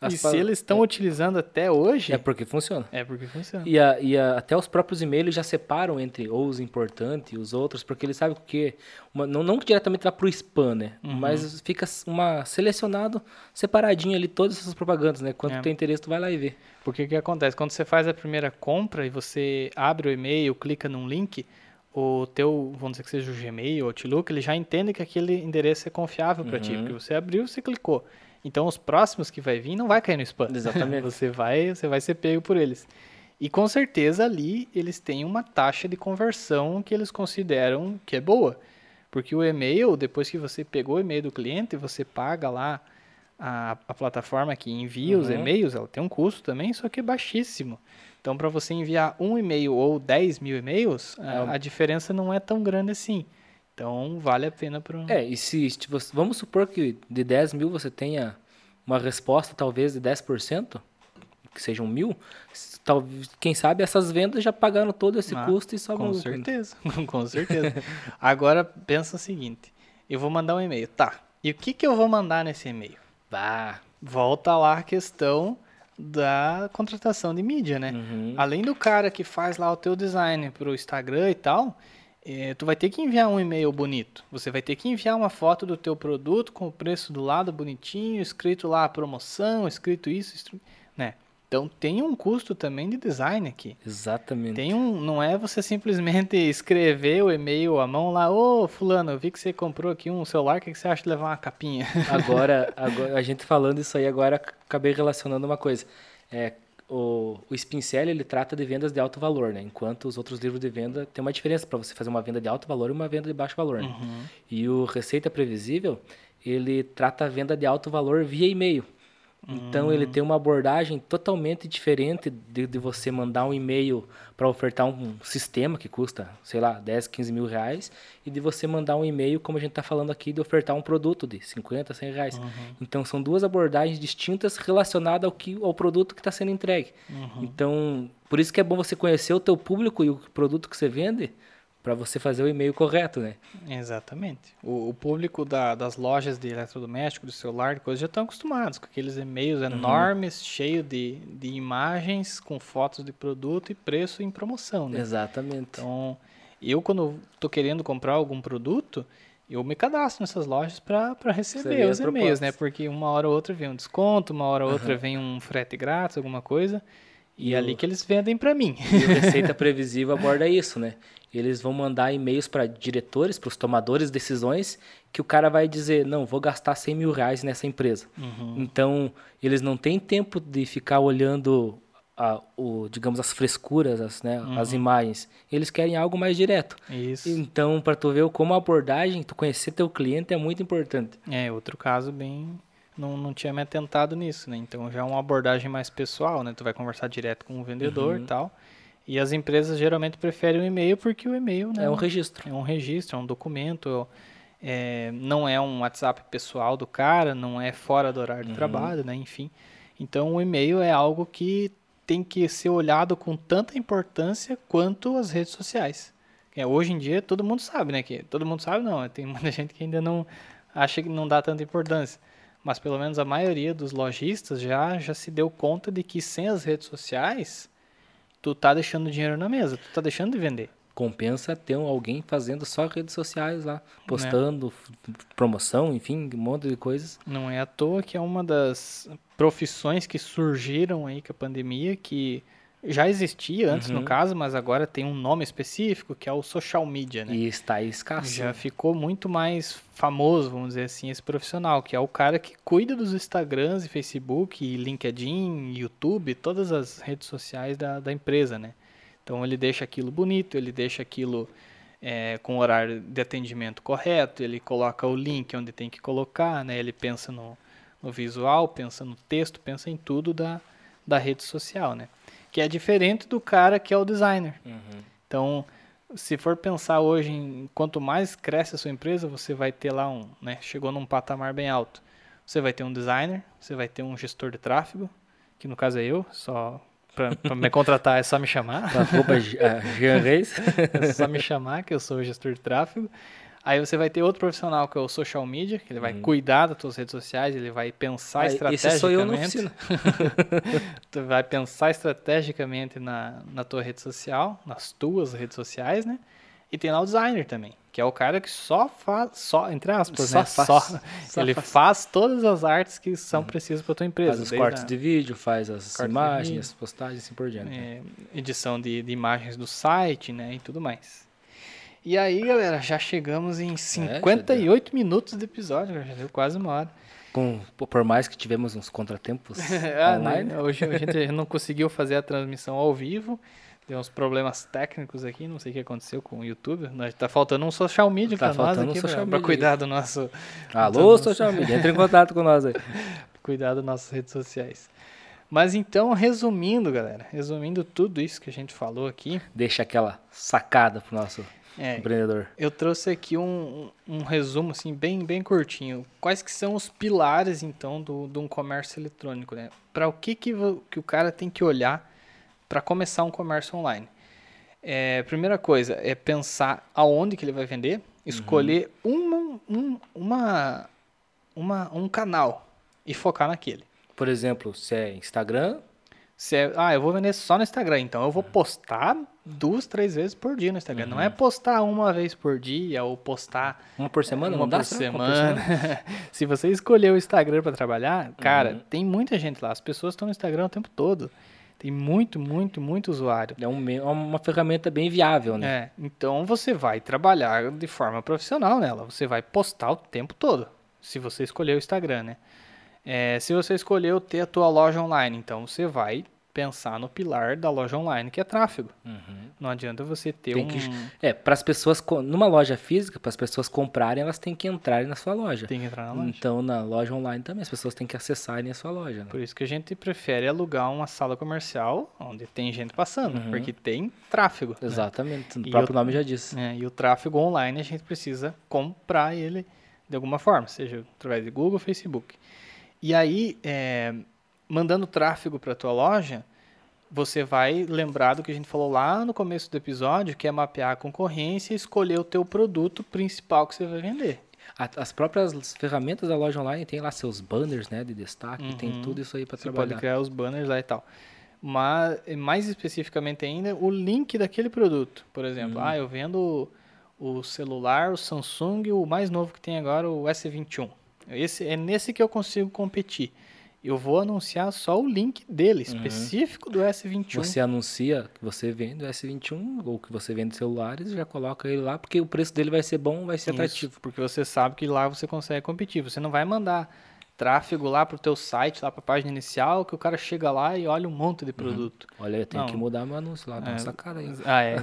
As e se eles estão é. utilizando até hoje. É porque funciona. É porque funciona. E, a, e a, até os próprios e-mails já separam entre os importantes e os outros, porque eles sabem que. Uma, não, não diretamente vai para o spam, né? Uhum. Mas fica uma selecionado, separadinho ali todas essas propagandas, né? Quando é. tem interesse, tu vai lá e vê. Porque o que acontece? Quando você faz a primeira compra e você abre o e-mail, clica num link, o teu, vamos dizer que seja o Gmail, o Outlook, ele já entende que aquele endereço é confiável para uhum. ti, porque você abriu, você clicou. Então os próximos que vai vir não vai cair no spam. Exatamente. *laughs* você vai, você vai ser pego por eles. E com certeza ali eles têm uma taxa de conversão que eles consideram que é boa. Porque o e-mail, depois que você pegou o e-mail do cliente, você paga lá a, a plataforma que envia uhum. os e-mails, ela tem um custo também, só que é baixíssimo. Então, para você enviar um e-mail ou 10 mil e-mails, a, é a diferença não é tão grande assim. Então vale a pena para. É, e se vamos supor que de 10 mil você tenha uma resposta talvez de 10%, que sejam mil, talvez, quem sabe essas vendas já pagaram todo esse ah, custo e só Com certeza, *laughs* com *laughs* certeza. Agora pensa o seguinte: eu vou mandar um e-mail, tá? E o que, que eu vou mandar nesse e-mail? Bah, volta lá a questão da contratação de mídia, né? Uhum. Além do cara que faz lá o teu design para o Instagram e tal, é, tu vai ter que enviar um e-mail bonito. Você vai ter que enviar uma foto do teu produto com o preço do lado bonitinho, escrito lá a promoção, escrito isso, né? Então tem um custo também de design aqui. Exatamente. Tem um, não é você simplesmente *laughs* escrever o e-mail à mão lá, ô fulano, eu vi que você comprou aqui um celular, o que você acha de levar uma capinha? *laughs* Agora, agora a gente falando isso aí agora acabei relacionando uma coisa. É, o, o ele trata de vendas de alto valor, né? Enquanto os outros livros de venda tem uma diferença para você fazer uma venda de alto valor e uma venda de baixo valor. Né? Uhum. E o Receita Previsível ele trata a venda de alto valor via e-mail. Então hum. ele tem uma abordagem totalmente diferente de, de você mandar um e-mail para ofertar um sistema que custa, sei lá, 10, 15 mil reais, e de você mandar um e-mail, como a gente está falando aqui, de ofertar um produto de 50, 100 reais. Uhum. Então são duas abordagens distintas relacionadas ao, que, ao produto que está sendo entregue. Uhum. Então, por isso que é bom você conhecer o teu público e o produto que você vende, para você fazer o e-mail correto, né? Exatamente. O, o público da, das lojas de eletrodoméstico, do celular, de coisas já estão acostumados com aqueles e-mails uhum. enormes, cheios de, de imagens com fotos de produto e preço em promoção, né? Exatamente. Então, eu quando estou querendo comprar algum produto, eu me cadastro nessas lojas para receber os e-mails, né? Porque uma hora ou outra vem um desconto, uma hora ou outra uhum. vem um frete grátis, alguma coisa. E, e é ali que eles vendem para mim. E a Receita *laughs* Previsível aborda isso, né? Eles vão mandar e-mails para diretores, para os tomadores de decisões, que o cara vai dizer, não, vou gastar 100 mil reais nessa empresa. Uhum. Então, eles não têm tempo de ficar olhando, a, o, digamos, as frescuras, as, né, uhum. as imagens. Eles querem algo mais direto. Isso. Então, para tu ver como a abordagem, tu conhecer teu cliente é muito importante. É, outro caso bem... Não, não tinha me atentado nisso, né? Então, já é uma abordagem mais pessoal, né? Tu vai conversar direto com o vendedor uhum. e tal. E as empresas geralmente preferem o e-mail porque o e-mail né, é um registro. É um registro, é um documento. É, não é um WhatsApp pessoal do cara, não é fora do horário de uhum. trabalho, né? Enfim. Então o e-mail é algo que tem que ser olhado com tanta importância quanto as redes sociais. É, hoje em dia todo mundo sabe, né? Que todo mundo sabe não, tem *laughs* muita gente que ainda não acha que não dá tanta importância. Mas pelo menos a maioria dos lojistas já, já se deu conta de que sem as redes sociais tu tá deixando dinheiro na mesa, tu tá deixando de vender. Compensa ter alguém fazendo só redes sociais lá, postando é. promoção, enfim, um monte de coisas. Não é à toa que é uma das profissões que surgiram aí com a pandemia, que já existia antes uhum. no caso, mas agora tem um nome específico que é o social media, né? E está escasso. Já ficou muito mais famoso, vamos dizer assim, esse profissional, que é o cara que cuida dos Instagrams e Facebook, e LinkedIn, YouTube, todas as redes sociais da, da empresa, né? Então ele deixa aquilo bonito, ele deixa aquilo é, com o horário de atendimento correto, ele coloca o link onde tem que colocar, né? Ele pensa no, no visual, pensa no texto, pensa em tudo da, da rede social, né? Que é diferente do cara que é o designer. Uhum. Então, se for pensar hoje em quanto mais cresce a sua empresa, você vai ter lá um, né, chegou num patamar bem alto. Você vai ter um designer, você vai ter um gestor de tráfego, que no caso é eu, só para me contratar é só me chamar. *laughs* Arroba Jean Reis. *laughs* é só me chamar, que eu sou o gestor de tráfego. Aí você vai ter outro profissional que é o social media, que ele vai uhum. cuidar das tuas redes sociais, ele vai pensar ah, estrategicamente. Esse sou eu na oficina. *laughs* tu vai pensar estrategicamente na, na tua rede social, nas tuas redes sociais, né? E tem lá o designer também, que é o cara que só faz, só, entre aspas, só né? Faz, só, só *laughs* ele faz. faz. todas as artes que são uhum. precisas para tua empresa. Faz os cortes a... de vídeo, faz as imagens, as postagens e assim por diante. É, edição de, de imagens do site, né? E tudo mais. E aí, galera, já chegamos em 58 é, minutos de episódio, já deu quase uma hora. Com, por mais que tivemos uns contratempos *laughs* ah, online. Não, hoje a gente *laughs* não conseguiu fazer a transmissão ao vivo. Deu uns problemas técnicos aqui, não sei o que aconteceu com o YouTube. Tá faltando um social media tá pra nós aqui, um pra, pra, cuidar do nosso... Alô, do social nosso... media, entre em *laughs* contato com nós aí. cuidar das nossas redes sociais. Mas então, resumindo, galera, resumindo tudo isso que a gente falou aqui... Deixa aquela sacada pro nosso é, empreendedor. Eu trouxe aqui um, um resumo assim bem bem curtinho. Quais que são os pilares então do, de um comércio eletrônico, né? Para o que, que que o cara tem que olhar para começar um comércio online? É, primeira coisa é pensar aonde que ele vai vender, escolher uhum. uma, um, uma, uma, um canal e focar naquele. Por exemplo, se é Instagram, Se é, ah, eu vou vender só no Instagram, então eu vou postar duas, três vezes por dia no Instagram. Uhum. Não é postar uma vez por dia ou postar uma por semana, uma não por semana. *laughs* Se você escolher o Instagram para trabalhar, cara, uhum. tem muita gente lá. As pessoas estão no Instagram o tempo todo. Tem muito, muito, muito usuário. É um, é uma ferramenta bem viável, né? É, então você vai trabalhar de forma profissional nela. Você vai postar o tempo todo, se você escolher o Instagram, né? É, se você escolheu ter a tua loja online, então você vai pensar no pilar da loja online, que é tráfego. Uhum. Não adianta você ter tem um... Que, é, para as pessoas, numa loja física, para as pessoas comprarem, elas têm que entrar na sua loja. Tem que entrar na loja. Então, na loja online também, as pessoas têm que acessarem a sua loja. Né? Por isso que a gente prefere alugar uma sala comercial onde tem gente passando, uhum. porque tem tráfego. Né? Exatamente, né? o próprio o, nome já disse. É, e o tráfego online a gente precisa comprar ele de alguma forma, seja através de Google, Facebook. E aí, é, mandando tráfego para a tua loja, você vai lembrar do que a gente falou lá no começo do episódio, que é mapear a concorrência e escolher o teu produto principal que você vai vender. As próprias ferramentas da loja online tem lá seus banners, né, de destaque, uhum. tem tudo isso aí para trabalhar. Você pode criar os banners lá e tal. Mas mais especificamente ainda, o link daquele produto. Por exemplo, uhum. ah, eu vendo o celular, o Samsung, o mais novo que tem agora, o S21. Esse é nesse que eu consigo competir eu vou anunciar só o link dele, uhum. específico do S21. Você anuncia que você vende o S21 ou que você vende celulares e já coloca ele lá, porque o preço dele vai ser bom, vai ser Isso, atrativo. Porque você sabe que lá você consegue competir. Você não vai mandar tráfego lá para o teu site, lá para a página inicial, que o cara chega lá e olha um monte de uhum. produto. Uhum. Olha, eu tenho não. que mudar meu anúncio lá, nossa é, cara aí. Ah, é,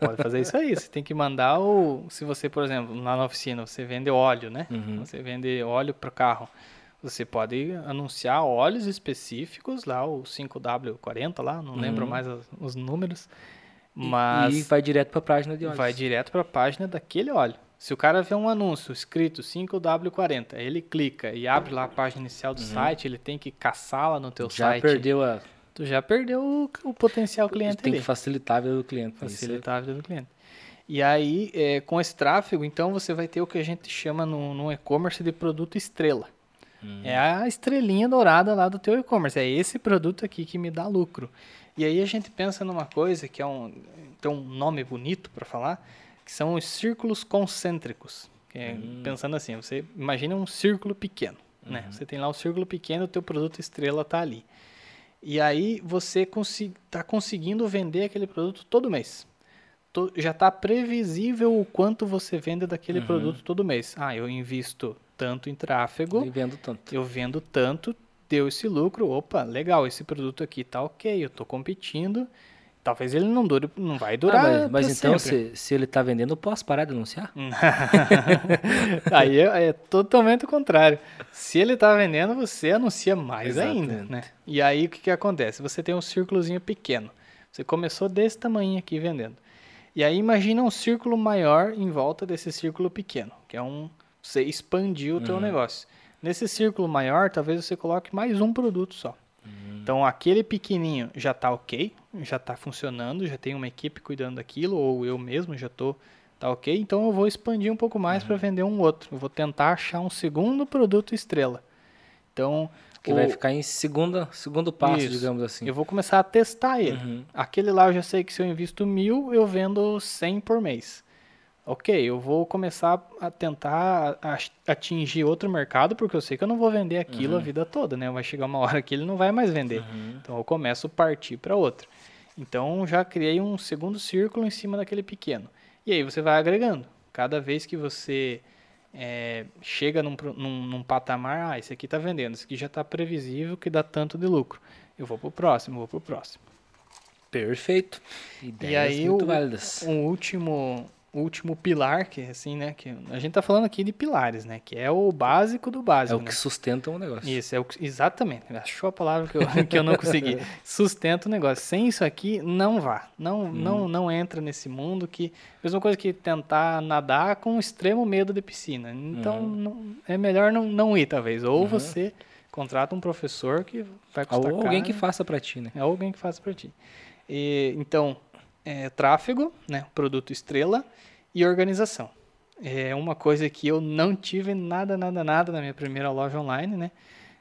pode fazer isso aí. Você tem que mandar o... Se você, por exemplo, lá na oficina, você vende óleo, né? Uhum. Você vende óleo para carro. Você pode anunciar óleos específicos lá, o 5W40 lá, não uhum. lembro mais os, os números. Mas e, vai direto para a página de óleos. Vai direto para a página daquele óleo. Se o cara vê um anúncio escrito 5W40, ele clica e abre lá a página inicial do uhum. site, ele tem que caçá-la no teu já site. Já perdeu a Tu já perdeu o, o potencial cliente tem ali. que facilitar a vida do cliente. Facilitar a vida do cliente. E aí, é, com esse tráfego, então você vai ter o que a gente chama no, no e-commerce de produto estrela. Hum. É a estrelinha dourada lá do teu e-commerce. É esse produto aqui que me dá lucro. E aí a gente pensa numa coisa que é um, tem um nome bonito para falar, que são os círculos concêntricos. É, hum. Pensando assim, você imagina um círculo pequeno. Né? Uhum. Né? Você tem lá um círculo pequeno, o teu produto estrela está ali. E aí você está conseguindo vender aquele produto todo mês. já está previsível o quanto você vende daquele uhum. produto todo mês. Ah, eu invisto tanto em tráfego. E vendo tanto. Eu vendo tanto, deu esse lucro. Opa, legal, esse produto aqui tá ok, eu tô competindo. Talvez ele não dure, não vai durar. Ah, mas, mas então, se, se ele tá vendendo, eu posso parar de anunciar? *laughs* Aí é, é, totalmente o contrário. Se ele tá vendendo, você anuncia mais Exatamente. ainda. Né? E aí o que, que acontece? Você tem um círculozinho pequeno. Você começou desse tamanho aqui vendendo. E aí imagina um círculo maior em volta desse círculo pequeno, que é um, você expandir o teu uhum. negócio. Nesse círculo maior, talvez você coloque mais um produto só. Uhum. Então, aquele pequenininho já está ok, já está funcionando, já tem uma equipe cuidando daquilo, ou eu mesmo já estou tá ok. Então, eu vou expandir um pouco mais uhum. para vender um outro. Eu vou tentar achar um segundo produto estrela. Então, que o... vai ficar em segunda, segundo passo, Isso. digamos assim. Eu vou começar a testar ele. Uhum. Aquele lá eu já sei que se eu invisto mil, eu vendo 100 por mês ok, eu vou começar a tentar atingir outro mercado, porque eu sei que eu não vou vender aquilo uhum. a vida toda, né? Vai chegar uma *laughs* hora que ele não vai mais vender. Uhum. Então eu começo a partir para outro. Então já criei um segundo círculo em cima daquele pequeno. E aí você vai agregando. Cada vez que você é, chega num, num, num, patamar, ah, esse aqui está vendendo, esse aqui já está previsível que dá tanto de lucro. Eu vou para o próximo, vou para o próximo. Perfeito. Ideias e aí, muito o, válidas. Um último, último pilar, que assim, né, que a gente tá falando aqui de pilares, né, que é o básico do básico. É o né? que sustenta o negócio. Isso, é o que, exatamente. Achou a palavra que eu, *laughs* que eu não consegui. *laughs* sustenta o negócio. Sem isso aqui, não vá. Não, hum. não, não entra nesse mundo que mesma coisa que tentar nadar com extremo medo de piscina. Então, hum. não, é melhor não, não ir, talvez. Ou uhum. você contrata um professor que vai custar Ou alguém que faça para ti, né? É alguém que faça para ti. E, então, é, tráfego, né, produto estrela e organização. É uma coisa que eu não tive nada, nada, nada na minha primeira loja online, né?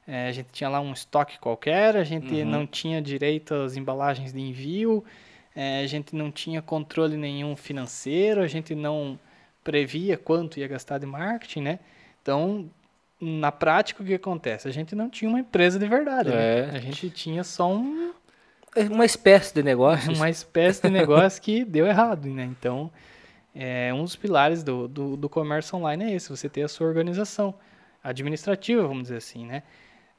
É, a gente tinha lá um estoque qualquer, a gente Uhum. não tinha direito às embalagens de envio, é, a gente não tinha controle nenhum financeiro, a gente não previa quanto ia gastar de marketing, né? Então, na prática, o que acontece? A gente não tinha uma empresa de verdade, É. né? A gente tinha só um, uma espécie de negócio. uma espécie de negócio que deu errado, né? Então, é, um dos pilares do, do, do comércio online é esse, você ter a sua organização administrativa, vamos dizer assim, né?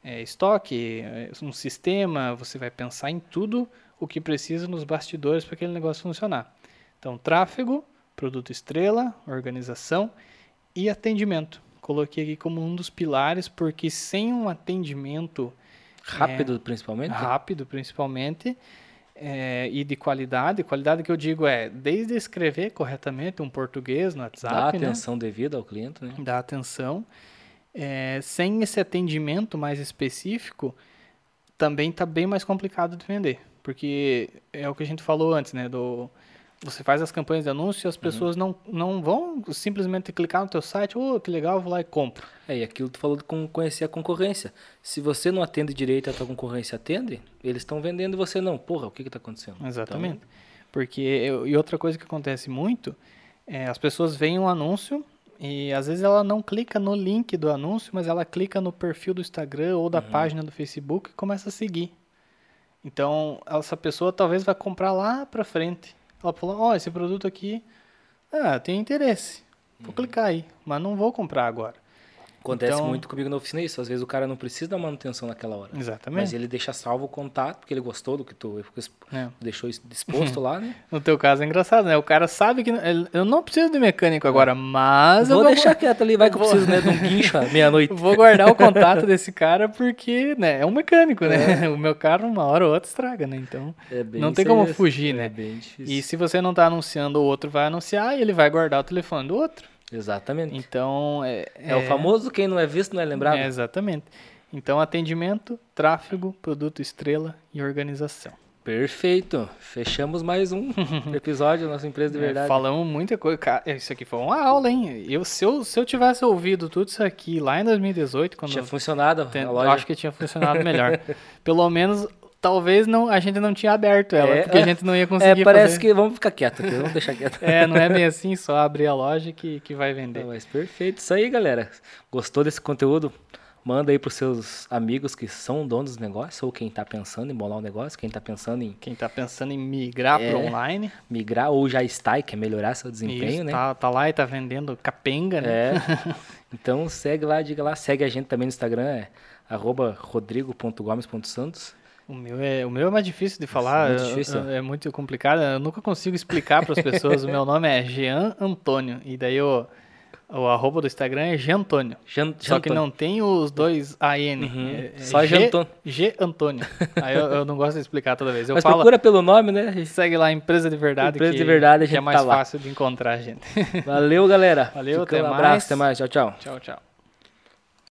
É, estoque, é, um sistema, você vai pensar em tudo o que precisa nos bastidores para aquele negócio funcionar. Então, tráfego, produto estrela, organização e atendimento. Coloquei aqui como um dos pilares, porque sem um atendimento Rápido, principalmente. rápido, principalmente, é, e de qualidade. Qualidade que eu digo é desde escrever corretamente um português no Dá WhatsApp, né? atenção devida ao cliente, né? Dá atenção. É, sem esse atendimento mais específico, também está bem mais complicado de vender. Porque é o que a gente falou antes, né? Do, você faz as campanhas de anúncio e as pessoas não, não vão simplesmente clicar no teu site, oh, que legal, vou lá e compro. É, e aquilo que tu falou de con- conhecer a concorrência. Se você não atende direito, a tua concorrência atende, eles estão vendendo e você não. Porra, o que que tá acontecendo? Exatamente. Porque, eu- e outra coisa que acontece muito, é, as pessoas veem um anúncio e às vezes ela não clica no link do anúncio, mas ela clica no perfil do Instagram ou da página do Facebook e começa a seguir. Então, essa pessoa talvez vai comprar lá pra frente. Ela fala, ó, esse produto aqui, ah, tem interesse. Vou clicar aí, mas não vou comprar agora. Acontece Então- muito comigo na oficina isso. Às vezes o cara não precisa da manutenção naquela hora. Exatamente. Mas ele deixa salvo o contato, porque ele gostou do que tu É. deixou disposto lá, né? *laughs* No teu caso é engraçado, né? O cara sabe que eu não preciso de mecânico agora, mas eu Vou vou deixar quieto ali, vai que eu vou- preciso né, de um guincho meia-noite. *laughs* Vou guardar o contato *laughs* desse cara porque, né, é um mecânico, né? O meu carro uma hora ou outra estraga, né? Então, É bem não tem como isso, fugir, é né? bem difícil. E se você não tá anunciando, o outro vai anunciar e ele vai guardar o telefone do outro. Exatamente. Então, é... É, o famoso quem não é visto não é lembrado. É, exatamente. Então, atendimento, tráfego, produto estrela e organização. Perfeito. Fechamos mais um *laughs* episódio da nossa empresa de É, verdade. falamos muita coisa. Cara, isso aqui foi uma aula, hein? Eu, se, eu, se eu tivesse ouvido tudo isso aqui lá em 2018, quando Tinha funcionado loja. acho que tinha funcionado melhor. *laughs* Pelo menos, talvez não, a gente não tinha aberto ela, É, porque a é. gente não ia É, conseguir parece fazer. que vamos ficar quieto aqui, vamos deixar quieto. *laughs* É, não é bem assim, só abrir a loja que, que vai vender. Não, mas perfeito. Isso aí, galera. Gostou desse conteúdo? Manda aí pros seus amigos que são donos do negócio, ou quem tá pensando em bolar um negócio, quem tá pensando em Quem tá pensando em migrar É. para online, migrar ou já está e quer melhorar seu desempenho, isso, né? tá, tá lá e tá vendendo capenga, né? É. *laughs* Então segue lá, diga lá, segue a gente também no Instagram, é arroba rodrigo.gomes.santos. O meu, é, o meu é mais difícil de falar, muito eu- difícil. eu- é muito complicado, eu nunca consigo explicar para as pessoas. o meu nome é Jean Antônio, e daí o, o arroba do Instagram é Jean Antônio. Jan, Só que não tem os dois AN. Uhum. É, é Só G, Jean Antônio. G Antônio. Aí eu, eu não gosto de explicar toda vez. Eu Mas falo, procura pelo nome, né? *laughs* segue lá, Empresa de Verdade, Empresa que, de Verdade, a que é gente mais tá fácil de encontrar gente. Valeu, galera. Valeu, Ficamos, até um abraço, mais. até mais. Tchau, tchau. tchau, tchau.